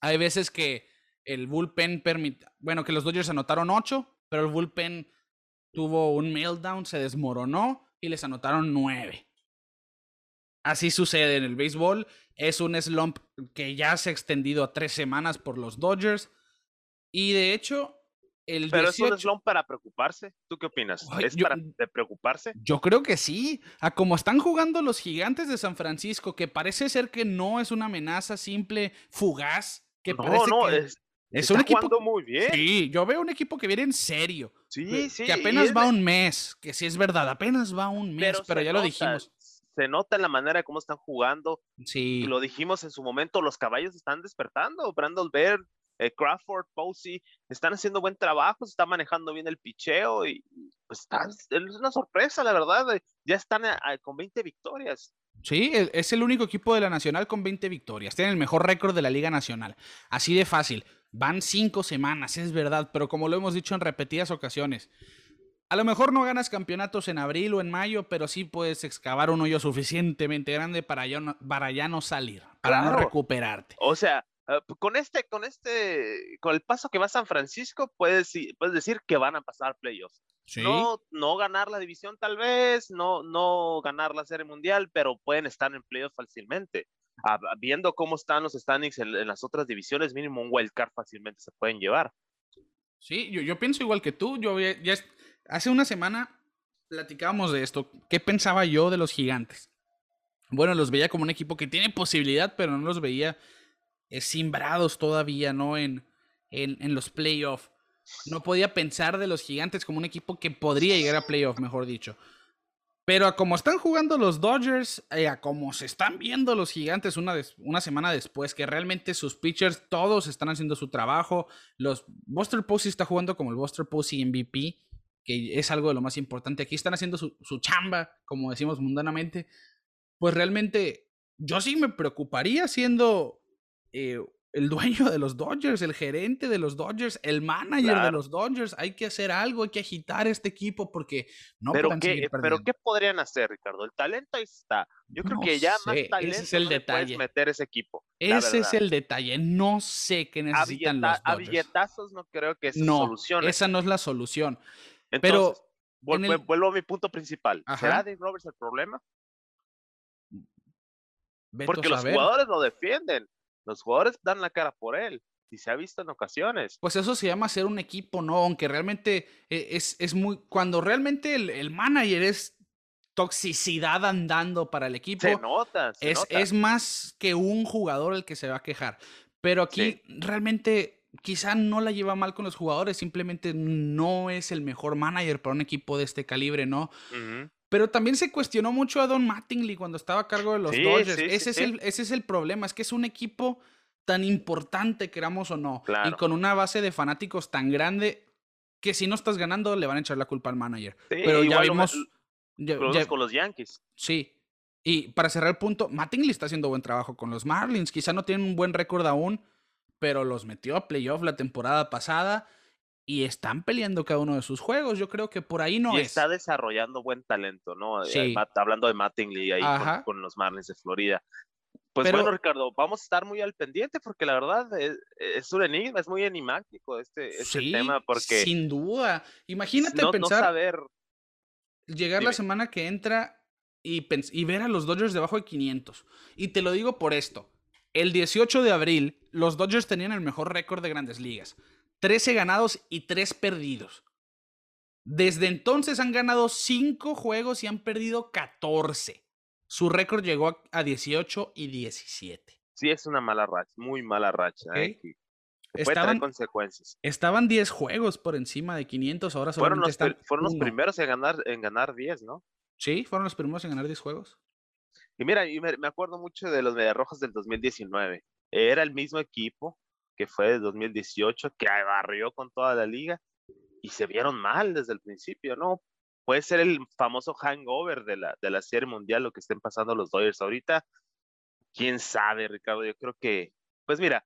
Hay veces que el bullpen permite, bueno, que los Dodgers anotaron ocho, pero el bullpen tuvo un meltdown, se desmoronó y les anotaron nueve. Así sucede en el béisbol. Es un slump que ya se ha extendido a tres semanas por los Dodgers. Y de hecho, el Pero es un slump para preocuparse. ¿Tú qué opinas? ¿Es para preocuparse? Yo creo que sí. A como están jugando los gigantes de San Francisco, que parece ser que no es una amenaza simple, fugaz. Que no, no, es, es un equipo muy bien. Sí, yo veo un equipo que viene en serio. Sí, sí. Que apenas va un mes. Que sí es verdad, apenas va un mes, pero, ya lo dijimos se nota en la manera de cómo están jugando. Sí. Lo dijimos en su momento, los caballos están despertando. Brandon Baird, eh, Crawford, Posey, están haciendo buen trabajo, se está manejando bien el picheo y pues es una sorpresa, la verdad. Eh, ya están con 20 victorias. Sí, e, es el único equipo de la Nacional con 20 victorias. Tienen el mejor récord de la Liga Nacional. Así de fácil. Van cinco semanas, es verdad, pero como lo hemos dicho en repetidas ocasiones, a lo mejor no ganas campeonatos en abril o en mayo, pero sí puedes excavar un hoyo suficientemente grande para ya no, para ya no salir, para no recuperarte. O sea, eh, con este, con este, con el paso que va San Francisco, puedes, puedes decir que van a pasar playoffs. No, no ganar la división tal vez, no, no ganar la serie mundial, pero pueden estar en playoffs fácilmente. viendo cómo están los standings en, las otras divisiones, mínimo un wild card fácilmente se pueden llevar. Sí, yo, yo pienso igual que tú. Yo ya, Hace una semana platicábamos de esto. ¿Qué pensaba yo de los gigantes? Bueno, los veía como un equipo que tiene posibilidad, pero no los veía eh, simbrados todavía, ¿no? En, en, los playoffs. No podía pensar de los gigantes como un equipo que podría llegar a playoffs, mejor dicho. Pero a como están jugando los Dodgers, eh, a como se están viendo los gigantes una, una semana después, que realmente sus pitchers todos están haciendo su trabajo. Los Buster Posey está jugando como el Buster Posey MVP que es algo de lo más importante. Aquí están haciendo su, chamba, como decimos mundanamente. Pues realmente yo sí me preocuparía siendo eh, el dueño de los Dodgers, el gerente de los Dodgers, el manager de los Dodgers. Hay que hacer algo, hay que agitar este equipo porque no pero qué, Pero ¿qué podrían hacer, Ricardo? El talento ahí está. Yo creo que ya más talento ese es el detalle. meter ese equipo. Ese es el detalle. No sé qué necesitan los Dodgers. A billetazos no creo que sea no, solución. Esa no es la solución. Pero vuelvo a mi punto principal. ¿Será Dave Roberts el problema? Porque los jugadores lo defienden. Los jugadores dan la cara por él. y se ha visto en ocasiones. Pues eso se llama ser un equipo, ¿no? Aunque realmente eh, es, es muy. Cuando realmente el, el, manager es toxicidad andando para el equipo. Se nota, se es, nota. es más que un jugador el que se va a quejar. Pero aquí sí. realmente quizá no la lleva mal con los jugadores, simplemente no es el mejor manager para un equipo de este calibre, ¿no? Uh -huh. Pero también se cuestionó mucho a Don Mattingly cuando estaba a cargo de los sí, Dodgers. Sí, ese, sí, es el, ese es el problema, es que es un equipo tan importante, queramos o no, claro. y con una base de fanáticos tan grande que si no estás ganando le van a echar la culpa al manager. Pero ya vimos... Ya, ya, con los Yankees. Sí. Y para cerrar el punto, Mattingly está haciendo buen trabajo con los Marlins. Quizá no tienen un buen récord aún, pero los metió a playoff la temporada pasada y están peleando cada uno de sus juegos. Yo creo que por ahí no y es. está desarrollando buen talento, ¿no? Sí. Hablando de Mattingly ahí con, con, los Marlins de Florida. Pues pero, bueno, Ricardo, vamos a estar muy al pendiente porque la verdad es, es un enigma, es muy enigmático este, este sí, tema porque... Sin duda. Imagínate no, pensar... No saber... Llegar Dime. la semana que entra y, y ver a los Dodgers debajo de 500. Y te lo digo por esto. El 18 de abril, los Dodgers tenían el mejor récord de grandes ligas. 13 ganados y 3 perdidos. Desde entonces han ganado 5 juegos y han perdido 14. Su récord llegó a 18 y 17. Sí, es una mala racha, muy mala racha. Okay. ¿eh? Que puede estaban, consecuencias. Estaban 10 juegos por encima de 500, ahora fueron los, están fueron los primeros en ganar, en ganar 10, ¿no? Sí, fueron los primeros en ganar 10 juegos. Y mira, y me, me, acuerdo mucho de los Mediarrojas del 2019. Era el mismo equipo que fue de 2018, que barrió con toda la liga y se vieron mal desde el principio, ¿no? Puede ser el famoso hangover de la, de la Serie Mundial, lo que estén pasando los Dodgers ahorita. Quién sabe, Ricardo. Yo creo que, pues mira,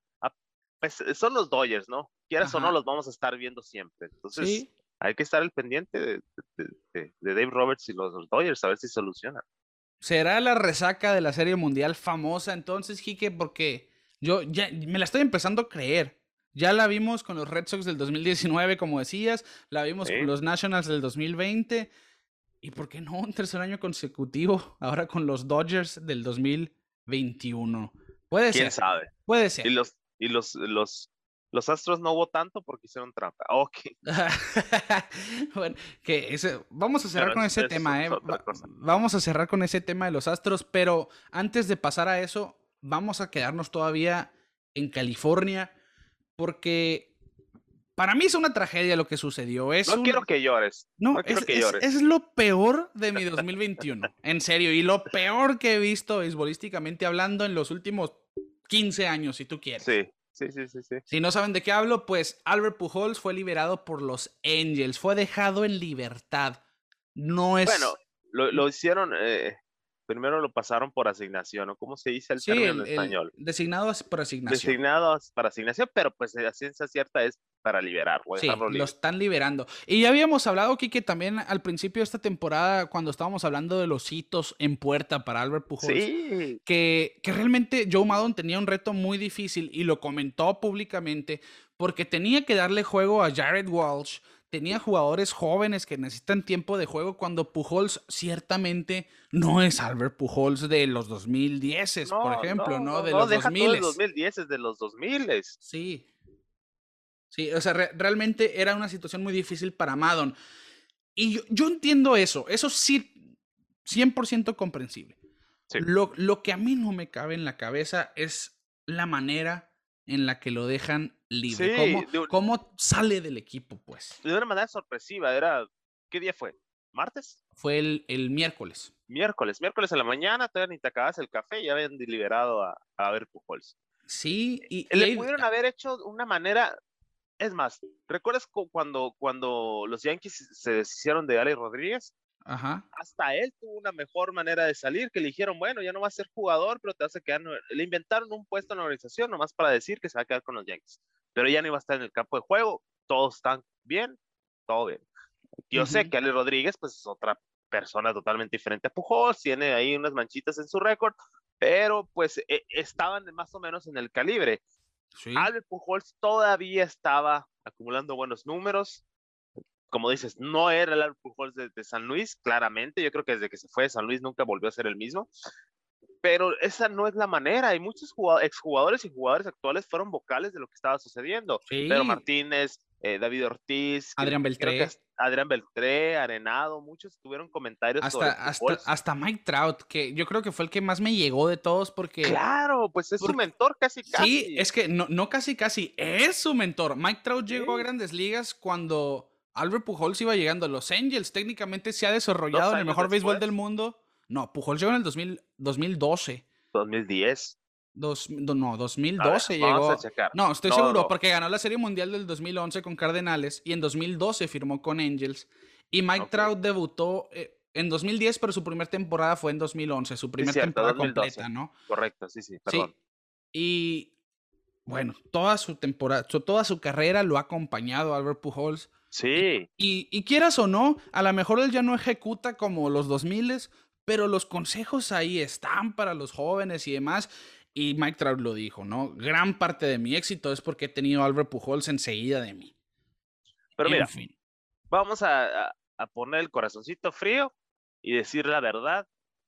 pues son los Dodgers, ¿no? Quieras Ajá. o no, los vamos a estar viendo siempre. Entonces, ¿Sí? hay que estar al pendiente de, de, Dave Roberts y los, los Dodgers, a ver si solucionan. ¿Será la resaca de la Serie Mundial famosa entonces, Quique? Porque yo ya me la estoy empezando a creer. Ya la vimos con los Red Sox del 2019, como decías, la vimos con los Nationals del 2020. ¿Y por qué no un tercer año consecutivo ahora con los Dodgers del 2021? Puede ¿Quién ser. sabe? Puede ser. Y los, y los, los, los Astros no hubo tanto porque hicieron trampa. Ok. bueno, que ese, vamos a cerrar Pero con es- ese es tema, ¿eh? Vamos a cerrar con ese tema de los Astros, pero antes de pasar a eso, vamos a quedarnos todavía en California, porque para mí es una tragedia lo que sucedió. Es No un- quiero que llores. no, no quiero es, que es- llores. es lo peor de mi 2021. en serio. Y lo peor que he visto beisbolísticamente hablando en los últimos 15 años, si tú quieres. Sí, sí, sí, sí, sí. Si no saben de qué hablo, pues Albert Pujols fue liberado por los Angels. Fue dejado en libertad. No es. Bueno, lo, lo hicieron, eh, primero lo pasaron por asignación, ¿o cómo se dice el sí, término el- en español? designado as- por asignación. Designados para asignación, pero pues la ciencia cierta es para liberarlo, Sí, lo están liberando. Y ya habíamos hablado, Kike, también al principio de esta temporada, cuando estábamos hablando de los hitos en puerta para Albert Pujols. Sí, que, que realmente Joe Maddon tenía un reto muy difícil y lo comentó públicamente porque tenía que darle juego a Jared Walsh, tenía jugadores jóvenes que necesitan tiempo de juego cuando Pujols ciertamente no es Albert Pujols de los 2010, por ejemplo, ¿no? De los deja 2000. todo el 2010, es de los 2000. Sí. Sí, o sea, re- realmente era una situación muy difícil para Maddon. Y yo, yo entiendo eso, eso sí, 100% comprensible. Sí. Lo, lo que a mí no me cabe en la cabeza es la manera en la que lo dejan libre. Sí, ¿Cómo, de cómo sale del equipo, pues? De una manera sorpresiva, era, ¿qué día fue? ¿Martes? Fue el, el miércoles. Miércoles, miércoles en la mañana, todavía ni te acabas el café y ya habían liberado a, a ver Pujols. Sí, y, y Le ahí- pudieron haber hecho una manera. Es más, ¿recuerdas cu- cuando, cuando los Yankees se deshicieron de Alex Rodríguez? Ajá. Hasta él tuvo una mejor manera de salir, que le dijeron, bueno, ya no vas a ser jugador, pero te vas a quedar. Le inventaron un puesto en la organización nomás para decir que se va a quedar con los Yankees. Pero ya no iba a estar en el campo de juego, todos están bien, todo bien. Yo sé que Alex Rodríguez, pues es otra persona totalmente diferente a Pujols, tiene ahí unas manchitas en su récord, pero pues e- estaban más o menos en el calibre. Sí. Albert Pujols todavía estaba acumulando buenos números. Como dices, no era el Albert Pujols de, de San Luis, claramente. Yo creo que desde que se fue de San Luis nunca volvió a ser el mismo. pero esa no es la manera. Y muchos exjugadores y jugadores actuales fueron vocales de lo que estaba sucediendo. Pedro Martínez, eh, David Ortiz, Adrián Beltré. Adrián Beltré, Arenado, muchos tuvieron comentarios hasta, hasta, hasta, Mike Trout, que yo creo que fue el que más me llegó de todos porque... Claro, pues es su mentor casi casi. Sí, es que no, no casi casi, es su mentor. Mike Trout llegó a grandes ligas cuando Albert Pujols iba llegando a Los Angels. Técnicamente se ha desarrollado en el mejor béisbol del mundo. No, Pujols llegó en el 2012. 2010 no, 2012 llegó. No, estoy seguro porque ganó la Serie Mundial del 2011 con Cardenales y en 2012 firmó con Angels. Y Mike Trout debutó eh, en 2010, pero su primera temporada fue en 2011, su primera temporada completa, ¿no? Correcto, sí, sí, perdón. Y bueno, toda su temporada, toda su carrera lo ha acompañado Albert Pujols. Sí. Y, y, quieras o no, a lo mejor él ya no ejecuta como los 2000 pero los consejos ahí están para los jóvenes y demás. Y Mike Trout lo dijo, ¿no? Gran parte de mi éxito es porque he tenido a Albert Pujols enseguida de mí. Pero mira, vamos a, poner el corazoncito frío y decir la verdad,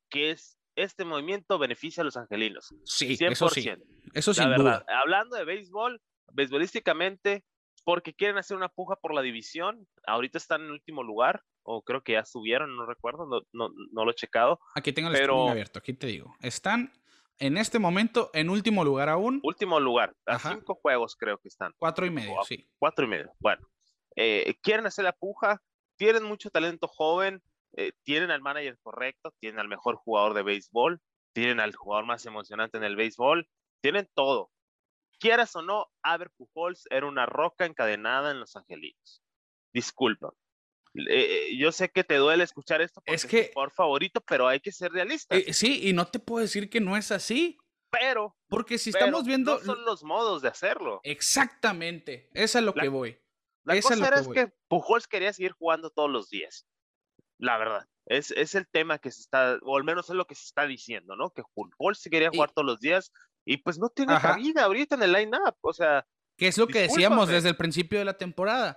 que es este movimiento beneficia a los angelinos. Sí, 100%. eso sí. Eso sin duda. Hablando de béisbol, beisbolísticamente, porque quieren hacer una puja por la división. Ahorita están en último lugar, o creo que ya subieron, no recuerdo, no, no, no lo he checado. Aquí tengo el pero... abierto, aquí te digo. Están en este momento, en último lugar aún. Último lugar. A cinco juegos creo que están. Cuatro y medio, sí. Cuatro y medio. Bueno. Eh, quieren hacer la puja. Tienen mucho talento joven. Eh, tienen al manager correcto. Tienen al mejor jugador de béisbol. Tienen al jugador más emocionante en el béisbol. Tienen todo. Quieras o no, Aber Pujols era una roca encadenada en Los Angelinos. Disculpa. Eh, eh, yo sé que te duele escuchar esto porque es que por favorito, pero hay que ser realistas. Eh, sí, y no te puedo decir que no es así. Pero. Porque si estamos viendo. No son los modos de hacerlo. Exactamente. Esa es lo que voy. La cosa era es que Pujols quería seguir jugando todos los días. La verdad. Es, es, el tema que se está, o al menos es lo que se está diciendo, ¿no? Que Pujols quería jugar todos los días y pues no tiene cabida ahorita en el line-up. O sea. Que es lo que decíamos desde el principio de la temporada.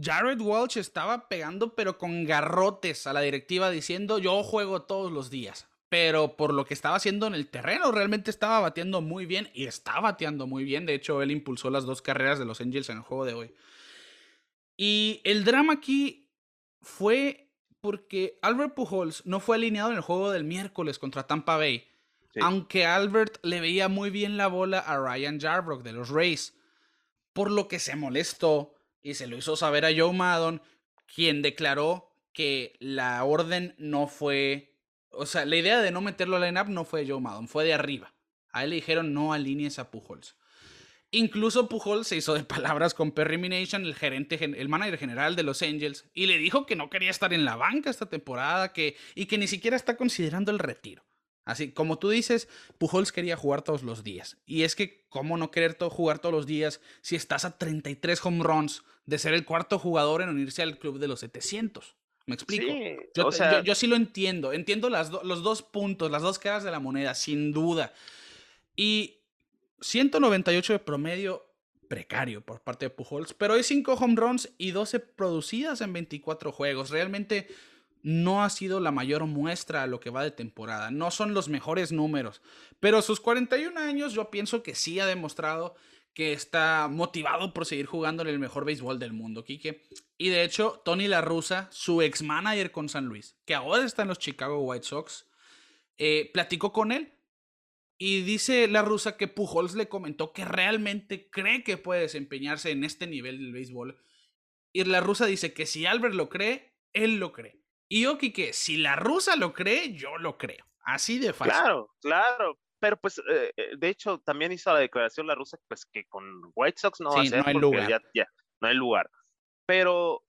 Jared Walsh estaba pegando, pero con garrotes a la directiva diciendo: Yo juego todos los días. Pero por lo que estaba haciendo en el terreno, realmente estaba bateando muy bien y está bateando muy bien. De hecho, él impulsó las dos carreras de los Angels en el juego de hoy. Y el drama aquí fue porque Albert Pujols no fue alineado en el juego del miércoles contra Tampa Bay. Aunque Albert le veía muy bien la bola a Ryan Jarbrock de los Rays. Por lo que se molestó y se lo hizo saber a Joe Maddon, quien declaró que la orden no fue, o sea, la idea de no meterlo al line-up no fue de Joe Maddon, fue de arriba. A él le dijeron no alinees a Pujols. Incluso Pujols se hizo de palabras con Perry Mination, el gerente, el manager general de los Angels, y le dijo que no quería estar en la banca esta temporada que, y que ni siquiera está considerando el retiro. Así como tú dices, Pujols quería jugar todos los días. Y es que, ¿cómo no querer jugar todos los días si estás a 33 home runs de ser el cuarto jugador en unirse al club de los 700? ¿Me explico? yo, sí lo entiendo. Entiendo las los dos puntos, las dos caras de la moneda, sin duda. Y 198 de promedio precario por parte de Pujols, pero hay 5 home runs y 12 producidas en 24 juegos. Realmente no ha sido la mayor muestra a lo que va de temporada. No son los mejores números. Pero sus 41 años yo pienso que sí ha demostrado que está motivado por seguir jugando en el mejor béisbol del mundo, Quique. Y de hecho, Tony La Russa, su ex manager con San Luis, que ahora está en los Chicago White Sox, eh, platicó con él y dice La Russa que Pujols le comentó que realmente cree que puede desempeñarse en este nivel del béisbol. Y La Russa dice que si Albert lo cree, él lo cree. Y yo, que si la rusa lo cree, yo lo creo. Así de fácil. Claro, claro. Pero pues, eh, eh, de hecho, también hizo la declaración la rusa, pues que con White Sox no va a ser no hay lugar. Ya, no hay lugar. Pero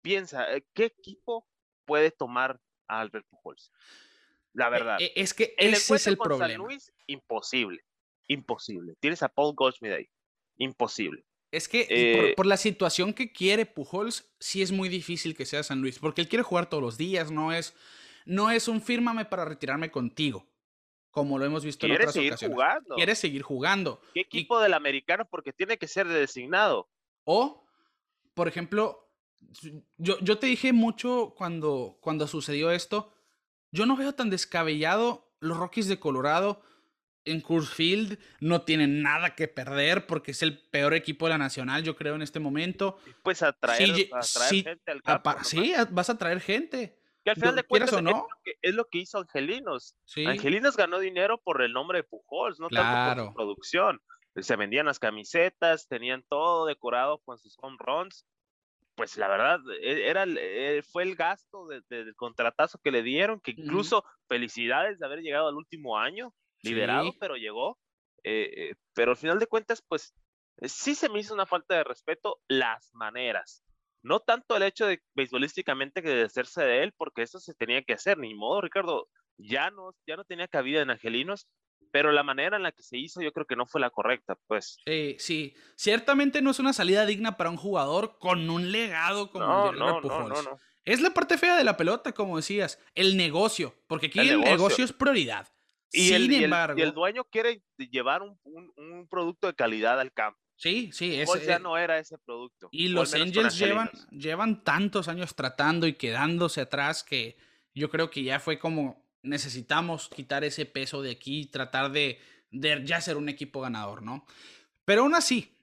piensa, eh, ¿qué equipo puede tomar a Albert Pujols? La verdad. Es que ese es el problema. San Luis, imposible. Imposible. Tienes a Paul Goldschmidt ahí. Imposible. Es que eh, por, la situación que quiere Pujols, sí es muy difícil que sea San Luis, porque él quiere jugar todos los días, no es, no es un fírmame para retirarme contigo, como lo hemos visto en otras seguir Jugando. Quiere seguir jugando. ¿Qué equipo del americano? Porque tiene que ser de designado. O, por ejemplo, yo, yo te dije mucho cuando, cuando sucedió esto, yo no veo tan descabellado los Rockies de Colorado en Coors Field no tienen nada que perder porque es el peor equipo de la nacional, yo creo, en este momento. Pues a traer, gente al campo. Sí, vas a traer gente. Que al final de cuentas no? es, lo que, hizo Angelinos. Angelinos ganó dinero por el nombre de Pujols, no tanto por su producción. Se vendían las camisetas, tenían todo decorado con sus home runs. Pues la verdad, e, era, e, fue el gasto del contratazo que le dieron, que incluso felicidades de haber llegado al último año liberado, pero llegó. Eh, eh, pero al final de cuentas, pues eh, sí se me hizo una falta de respeto las maneras. No tanto el hecho de beisbolísticamente que de hacerse de él, porque eso se tenía que hacer, ni modo, Ricardo, ya no, ya no tenía cabida en Angelinos, pero la manera en la que se hizo yo creo que no fue la correcta, pues. Sí, sí, ciertamente no es una salida digna para un jugador con un legado como el de no, no, no, Es la parte fea de la pelota, como decías, el negocio, porque aquí el negocio es prioridad. Y, el, embargo, y el, dueño quiere llevar un, un, producto de calidad al campo. Sí, sí. Ese, ya no era ese producto. Y los Angels llevan, llevan tantos años tratando y quedándose atrás que yo creo que ya fue como necesitamos quitar ese peso de aquí y tratar de, de ya ser un equipo ganador, ¿no? Pero aún así,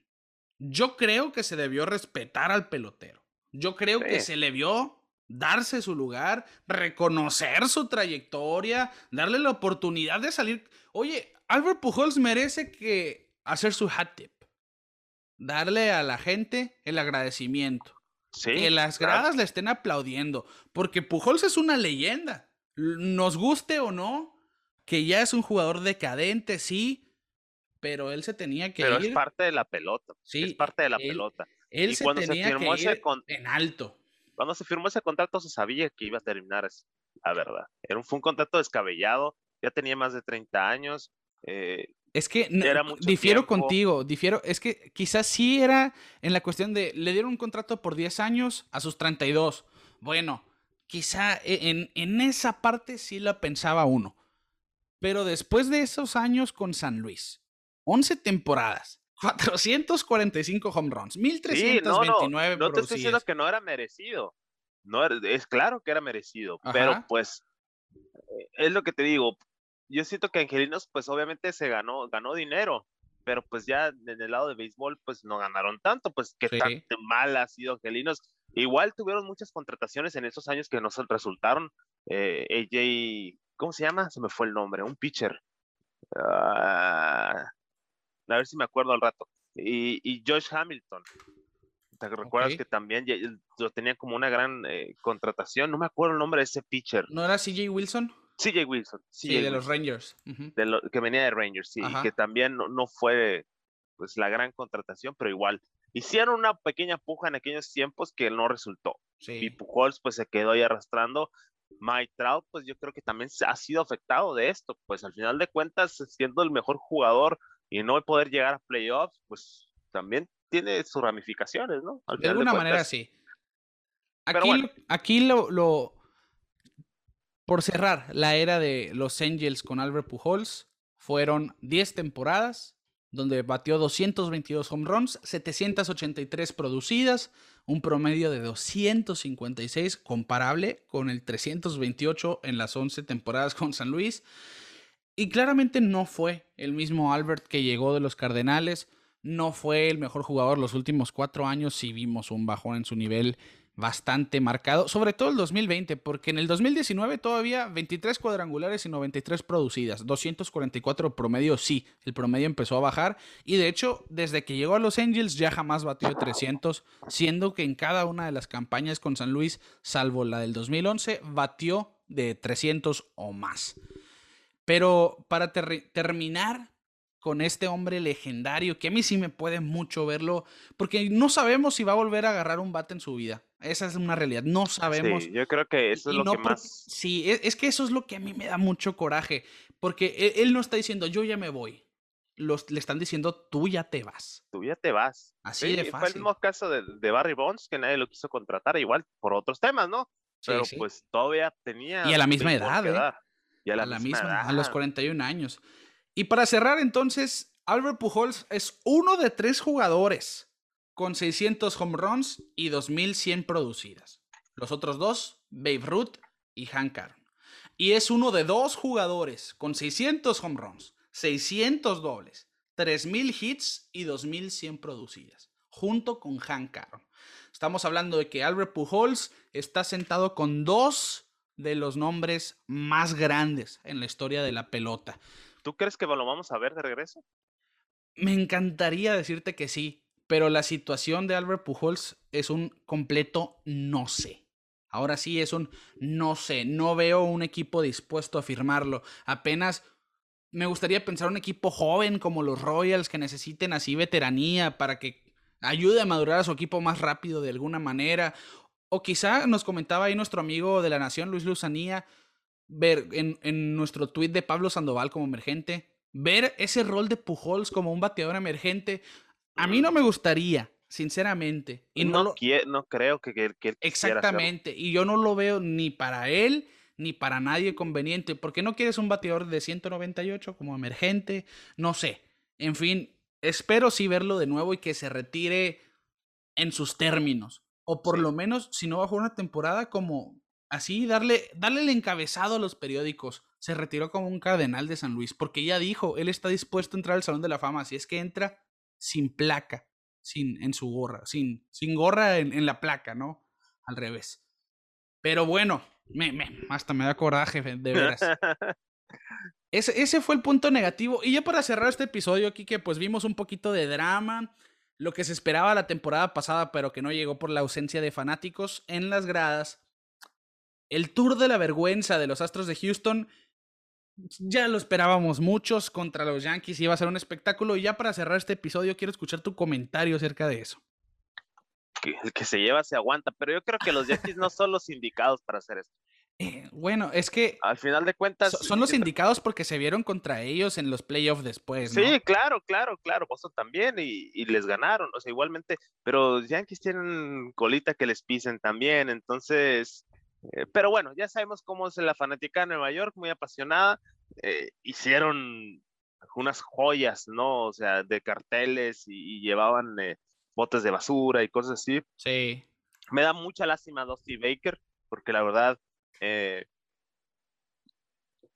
yo creo que se debió respetar al pelotero. Yo creo que se le vio darse su lugar, reconocer su trayectoria, darle la oportunidad de salir. Oye, Albert Pujols merece que hacer su hat tip. Darle a la gente el agradecimiento. que las gradas le estén aplaudiendo. Porque Pujols es una leyenda. Nos guste o no, que ya es un jugador decadente, sí, pero él se tenía que pero ir. es parte de la pelota. Sí, es parte de la pelota. Él se tenía que ir en alto cuando se firmó ese contrato se sabía que iba a terminar así, la verdad. Era fue un contrato descabellado, ya tenía más de 30 años. Eh, es que difiero contigo, difiero, es que quizás sí era en la cuestión de, le dieron un contrato por 10 años a sus 32. Bueno, quizá e, en, en esa parte sí la pensaba uno. Pero después de esos años con San Luis, 11 temporadas, 445 home runs, 1329 sí, no, no, no te estoy diciendo que no era merecido. No, es claro que era merecido, pero pues eh, es lo que te digo. Yo siento que Angelinos, pues obviamente se ganó, ganó dinero, pero pues ya en el lado de béisbol, pues no ganaron tanto, pues qué tan mal ha sido Angelinos. Igual tuvieron muchas contrataciones en esos años que no resultaron. Eh, AJ, ¿cómo se llama? Se me fue el nombre, un pitcher. Ah, a ver si me acuerdo al rato. Y, y Josh Hamilton. ¿Te recuerdas que también lo tenía como una gran eh, contratación? No me acuerdo el nombre de ese pitcher. ¿No era CJ Wilson? CJ Wilson. sí, de los Rangers. de lo, que venía de Rangers, sí. Y que también no, fue pues la gran contratación, pero igual. Hicieron una pequeña puja en aquellos tiempos que no resultó. Y Pujols pues se quedó ahí arrastrando. Mike Trout, pues yo creo que también ha sido afectado de esto, pues al final de cuentas, siendo el mejor jugador y no poder llegar a playoffs, pues también tiene sus ramificaciones, ¿no? de alguna manera sí. Aquí, aquí lo, lo, por cerrar la era de los Angels con Albert Pujols, fueron 10 temporadas donde batió 222 home runs, 783 producidas, un promedio de 256 comparable con el 328 en las 11 temporadas con San Luis. Y claramente no fue el mismo Albert que llegó de los Cardenales, no fue el mejor jugador los últimos cuatro años, sí vimos un bajón en su nivel bastante marcado, sobre todo el 2020, porque en el 2019 todavía 23 cuadrangulares y 93 producidas, 244 promedio, sí, el promedio empezó a bajar y de hecho desde que llegó a Los Angels ya jamás batió 300, siendo que en cada una de las campañas con San Luis, salvo la del 2011, batió de 300 o más. Pero para terminar con este hombre legendario, que a mí sí me puede mucho verlo, porque no sabemos si va a volver a agarrar un bate en su vida. Esa es una realidad, no sabemos. Sí, yo creo que eso es lo que más... Sí, e, es, que eso es lo que a mí me da mucho coraje, porque e, él, no está diciendo, yo ya me voy. Los, le están diciendo, tú ya te vas. Tú ya te vas. Así de fácil. Fue el mismo caso de, Barry Bonds, que nadie lo quiso contratar, igual por otros temas, ¿no? Pero pues todavía tenía... Y a la misma edad, ¿eh? Y a la, misma, a los 41 años. Y para cerrar entonces, Albert Pujols es uno de tres jugadores con 600 home runs y 2100 producidas. Los otros dos, Babe Ruth y Hank Aaron. Y es uno de dos jugadores con 600 home runs, 600 dobles, 3.000 hits y 2.100 producidas, junto con Hank Aaron. Estamos hablando de que Albert Pujols está sentado con dos de los nombres más grandes en la historia de la pelota. ¿Tú crees que lo vamos a ver de regreso? Me encantaría decirte que sí, pero la situación de Albert Pujols es un completo no sé. Ahora sí es un no sé, no veo un equipo dispuesto a firmarlo. Apenas me gustaría pensar un equipo joven como los Royals que necesiten así veteranía para que ayude a madurar a su equipo más rápido de alguna manera. O quizá nos comentaba ahí nuestro amigo de la Nación, Luis Luzanía, ver en, en nuestro tweet de Pablo Sandoval como emergente, ver ese rol de Pujols como un bateador emergente. A mí no me gustaría, sinceramente. Y no, no, no creo que, que, que Exactamente. Y yo no lo veo ni para él ni para nadie conveniente. ¿Por qué no quieres un bateador de 198 como emergente? No sé. En fin, espero sí verlo de nuevo y que se retire en sus términos. O por lo menos, si no bajó una temporada, como así, darle, darle el encabezado a los periódicos. Se retiró como un cardenal de San Luis, porque ya dijo, él está dispuesto a entrar al Salón de la Fama, si es que entra sin placa, sin, en su gorra, sin, sin gorra en, en la placa, ¿no? Al revés. Pero bueno, me, me, hasta me da coraje, de veras. Ese, ese, fue el punto negativo. Y ya para cerrar este episodio aquí, que pues vimos un poquito de drama, lo que se esperaba la temporada pasada, pero que no llegó por la ausencia de fanáticos en las gradas. El Tour de la Vergüenza de los Astros de Houston, ya lo esperábamos muchos contra los Yankees, iba a ser un espectáculo. Y ya para cerrar este episodio, quiero escuchar tu comentario acerca de eso el que se lleva se aguanta, pero yo creo que los Yankees no son los indicados para hacer esto. Eh, bueno, es que al final de cuentas son los indicados porque se vieron contra ellos en los playoffs después, ¿no? Sí, claro, claro, claro, Boston también y, y, les ganaron, o sea, igualmente, pero los Yankees tienen colita que les pisen también, entonces, eh, pero bueno, ya sabemos cómo es la fanática de Nueva York, muy apasionada, eh, hicieron unas joyas, ¿no? O sea, de carteles y, y llevaban botes de basura y cosas así. Sí. Me da mucha lástima a Dusty Baker, porque la verdad. Eh,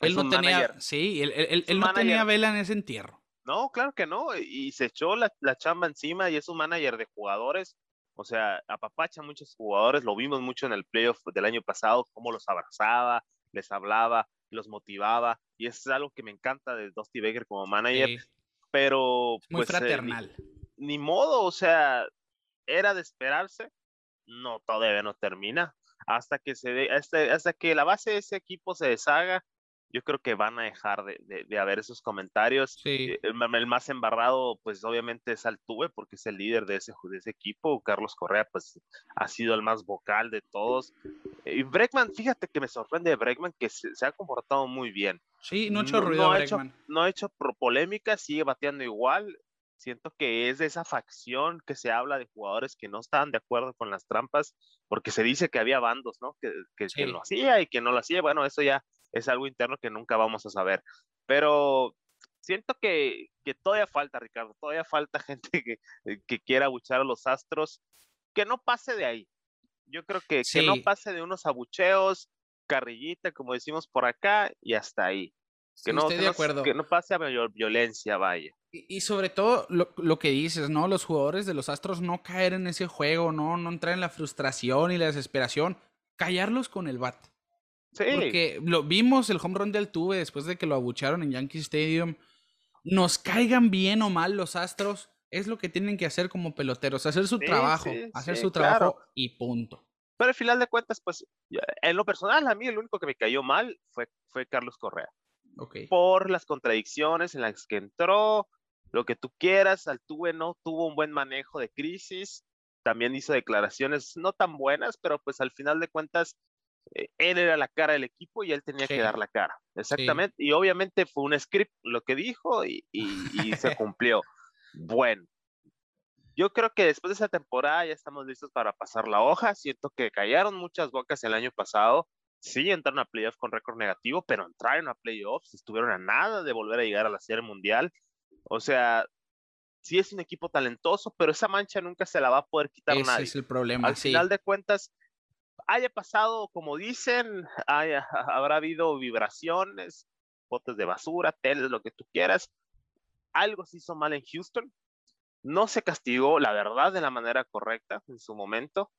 él no tenía. Sí, él, él, él no tenía vela en ese entierro. No, claro que no. Y se echó la, la, chamba encima y es un manager de jugadores. O sea, apapacha a muchos jugadores. Lo vimos mucho en el playoff del año pasado, cómo los abrazaba, les hablaba, los motivaba. Y eso es algo que me encanta de Dusty Baker como manager. Sí. Pero. muy pues, fraternal. Eh, ni modo, o sea, era de esperarse. No, todavía no termina. Hasta que se de, hasta, hasta, que la base de ese equipo se deshaga, yo creo que van a dejar de, de, de haber esos comentarios. Sí. El, el, más embarrado, pues obviamente es Altuve, porque es el líder de ese, de ese equipo. Carlos Correa, pues ha sido el más vocal de todos. Y Bregman, fíjate que me sorprende de Bregman que se, se, ha comportado muy bien. Sí, no ha hecho ruido. No, ha hecho, no ha hecho polémica, sigue bateando igual siento que es de esa facción que se habla de jugadores que no estaban de acuerdo con las trampas, porque se dice que había bandos, ¿no? Que, que, sí. que lo hacía y que no lo hacía. Bueno, eso ya es algo interno que nunca vamos a saber. Pero siento que, que todavía falta, Ricardo, todavía falta gente que, que quiera abuchar a los astros, que no pase de ahí. Yo creo que, sí. que no pase de unos abucheos, carrillita, como decimos por acá, y hasta ahí. Que, sí, no, estoy que, de acuerdo. No, que no pase a mayor violencia, vaya. Y, y sobre todo lo, lo, que dices, ¿no? Los jugadores de los Astros no caer en ese juego, ¿no? No entrar en la frustración y la desesperación. Callarlos con el bat. Sí. Porque lo vimos el home run del Tuve después de que lo abucharon en Yankee Stadium. Nos caigan bien o mal los Astros, es lo que tienen que hacer como peloteros, hacer su sí, trabajo, sí, hacer su trabajo y punto. Pero al final de cuentas, pues, en lo personal, a mí el único que me cayó mal fue, fue Carlos Correa. Okay. Por las contradicciones en las que entró, lo que tú quieras, Altuve no tuvo un buen manejo de crisis, también hizo declaraciones no tan buenas, pero pues al final de cuentas, eh, él era la cara del equipo y él tenía sí. que dar la cara. Exactamente. Sí. Y obviamente fue un script lo que dijo y, y, y se cumplió. Bueno, yo creo que después de esa temporada ya estamos listos para pasar la hoja. Siento que callaron muchas bocas el año pasado. Sí, entraron a playoffs con récord negativo, pero entraron a playoffs, estuvieron a nada de volver a llegar a la Serie Mundial. O sea, sí es un equipo talentoso, pero esa mancha nunca se la va a poder quitar Ese nadie. es el problema. Al sí. final de cuentas, haya pasado, como dicen, haya, habrá habido vibraciones, botes de basura, teles, lo que tú quieras. Algo se hizo mal en Houston. No se castigó, la verdad, de la manera correcta en su momento.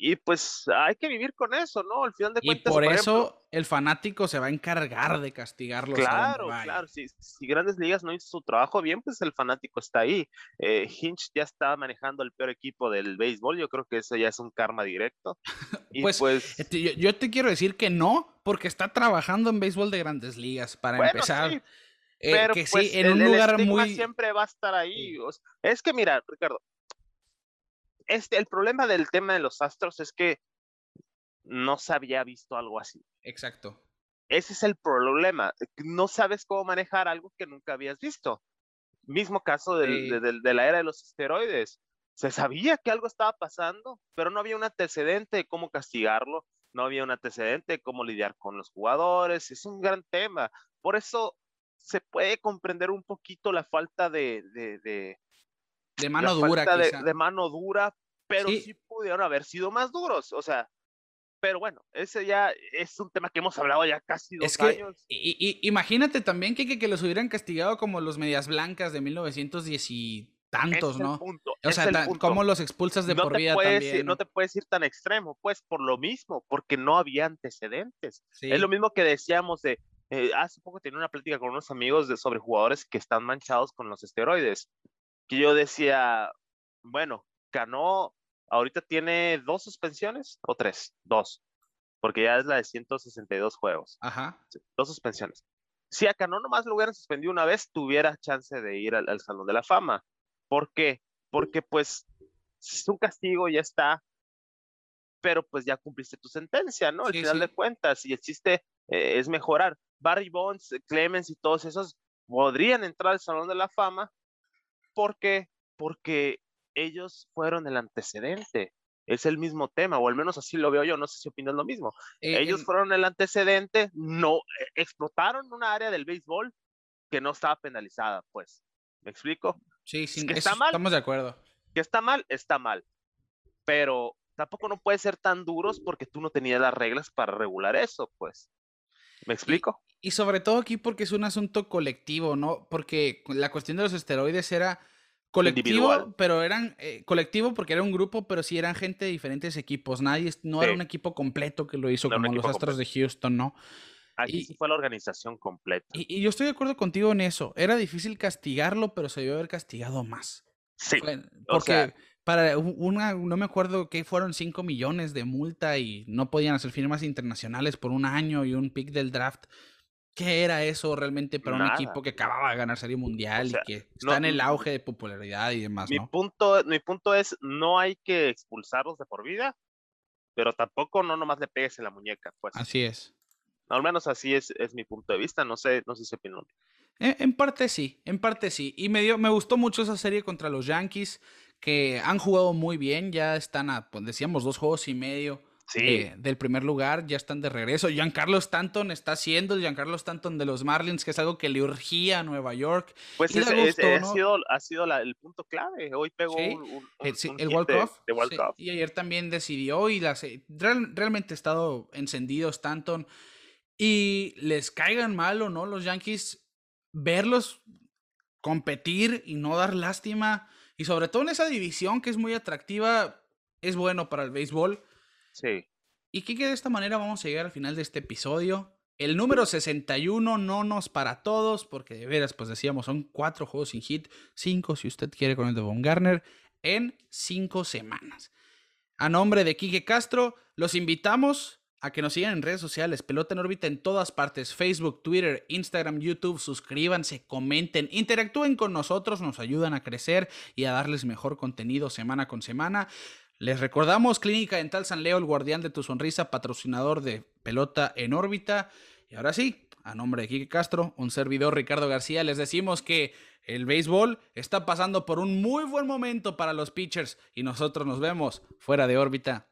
Y pues hay que vivir con eso, ¿no? Al final de cuentas. Y por, eso el fanático se va a encargar de castigarlo. Claro, claro. Si, Grandes Ligas no hizo su trabajo bien, pues el fanático está ahí. Eh, Hinch ya está manejando el peor equipo del béisbol. Yo creo que eso ya es un karma directo. pues, pues este, yo, te quiero decir que no, porque está trabajando en béisbol de Grandes Ligas para empezar. Eh, pero que sí, pues, en un lugar muy. Siempre va a estar ahí. es que mira, Ricardo, este, el problema del tema de los astros es que no se había visto algo así. Exacto. Ese es el problema. No sabes cómo manejar algo que nunca habías visto. Mismo caso de, la era de los esteroides. Se sabía que algo estaba pasando, pero no había un antecedente de cómo castigarlo, no había un antecedente de cómo lidiar con los jugadores. Es un gran tema. Por eso se puede comprender un poquito la falta de, de mano dura. De, mano dura, pero sí. pudieron haber sido más duros. O sea, pero bueno, ese ya es un tema que hemos hablado ya casi dos es años. Y, imagínate también que, que, los hubieran castigado como los medias blancas de 1910 y tantos, ¿no? O sea, como los expulsas de por vida también. ¿no? te puedes ir tan extremo, pues por lo mismo, porque no había antecedentes. Es lo mismo que decíamos de, eh, hace poco tenía una plática con unos amigos de, sobre jugadores que están manchados con los esteroides que yo decía, bueno, Cano ahorita tiene dos suspensiones o tres, dos, porque ya es la de 162 juegos. Ajá. dos suspensiones. Si a Cano nomás lo hubieran suspendido una vez, tuviera chance de ir al, Salón de la Fama. ¿Por qué? Porque pues es un castigo, ya está, pero pues ya cumpliste tu sentencia, ¿no? Al final de cuentas, y existe, eh, es mejorar. Barry Bonds, Clemens y todos esos podrían entrar al Salón de la Fama ¿Por qué? Porque ellos fueron el antecedente. Es el mismo tema, o al menos así lo veo yo, no sé si opinan lo mismo. Eh, ellos fueron el antecedente, no eh, explotaron una área del béisbol que no estaba penalizada, pues. ¿Me explico? Sí, sí, está mal, estamos de acuerdo. Que está mal, está mal. Pero tampoco no puede ser tan duros porque tú no tenías las reglas para regular eso, pues. ¿Me explico? Y sobre todo aquí porque es un asunto colectivo, ¿no? Porque la cuestión de los esteroides era colectivo, pero eran eh, colectivo porque era un grupo, pero sí eran gente de diferentes equipos. Nadie, no era un equipo completo que lo hizo como los Astros de Houston, ¿no? Aquí sí fue la organización completa. Y, yo estoy de acuerdo contigo en eso. Era difícil castigarlo, pero se debió haber castigado más. Sí. porque para una, no me acuerdo que fueron 5 millones de multa y no podían hacer firmas internacionales por un año y un pick del draft. ¿Qué era eso realmente para un equipo que acababa de ganar Serie Mundial y que está en el auge de popularidad y demás? Mi, punto, mi punto es, no hay que expulsarlos de por vida, pero tampoco no nomás le pegues en la muñeca. Pues. Así es. Al menos así es, es mi punto de vista, no sé, no sé si opinan. En, en parte sí, en parte sí. Y me, dio, me gustó mucho esa serie contra los Yankees que han jugado muy bien, ya están a, pues decíamos, dos juegos y medio del primer lugar, ya están de regreso. Giancarlo Stanton está siendo el Giancarlo Stanton de los Marlins, que es algo que le urgía a Nueva York. Pues ese, ha sido, ha sido el punto clave. Hoy pegó un, el, el de, Y ayer también decidió y las, realmente ha estado encendido Stanton. Y les caigan mal o no los Yankees, verlos competir y no dar lástima y sobre todo en esa división que es muy atractiva, es bueno para el béisbol. Sí. Y que de esta manera vamos a llegar al final de este episodio. El número 61 no nos para todos, porque de veras, pues decíamos, son cuatro juegos sin hit, cinco si usted quiere con el de Von Garner, en cinco semanas. A nombre de Quique Castro, los invitamos a que nos sigan en redes sociales, Pelota en órbita en todas partes, Facebook, Twitter, Instagram, YouTube, suscríbanse, comenten, interactúen con nosotros, nos ayudan a crecer y a darles mejor contenido semana con semana. Les recordamos Clínica Dental San Leo, el guardián de tu sonrisa, patrocinador de Pelota en órbita. Y ahora sí, a nombre de Kike Castro, un servidor Ricardo García, les decimos que el béisbol está pasando por un muy buen momento para los pitchers y nosotros nos vemos fuera de órbita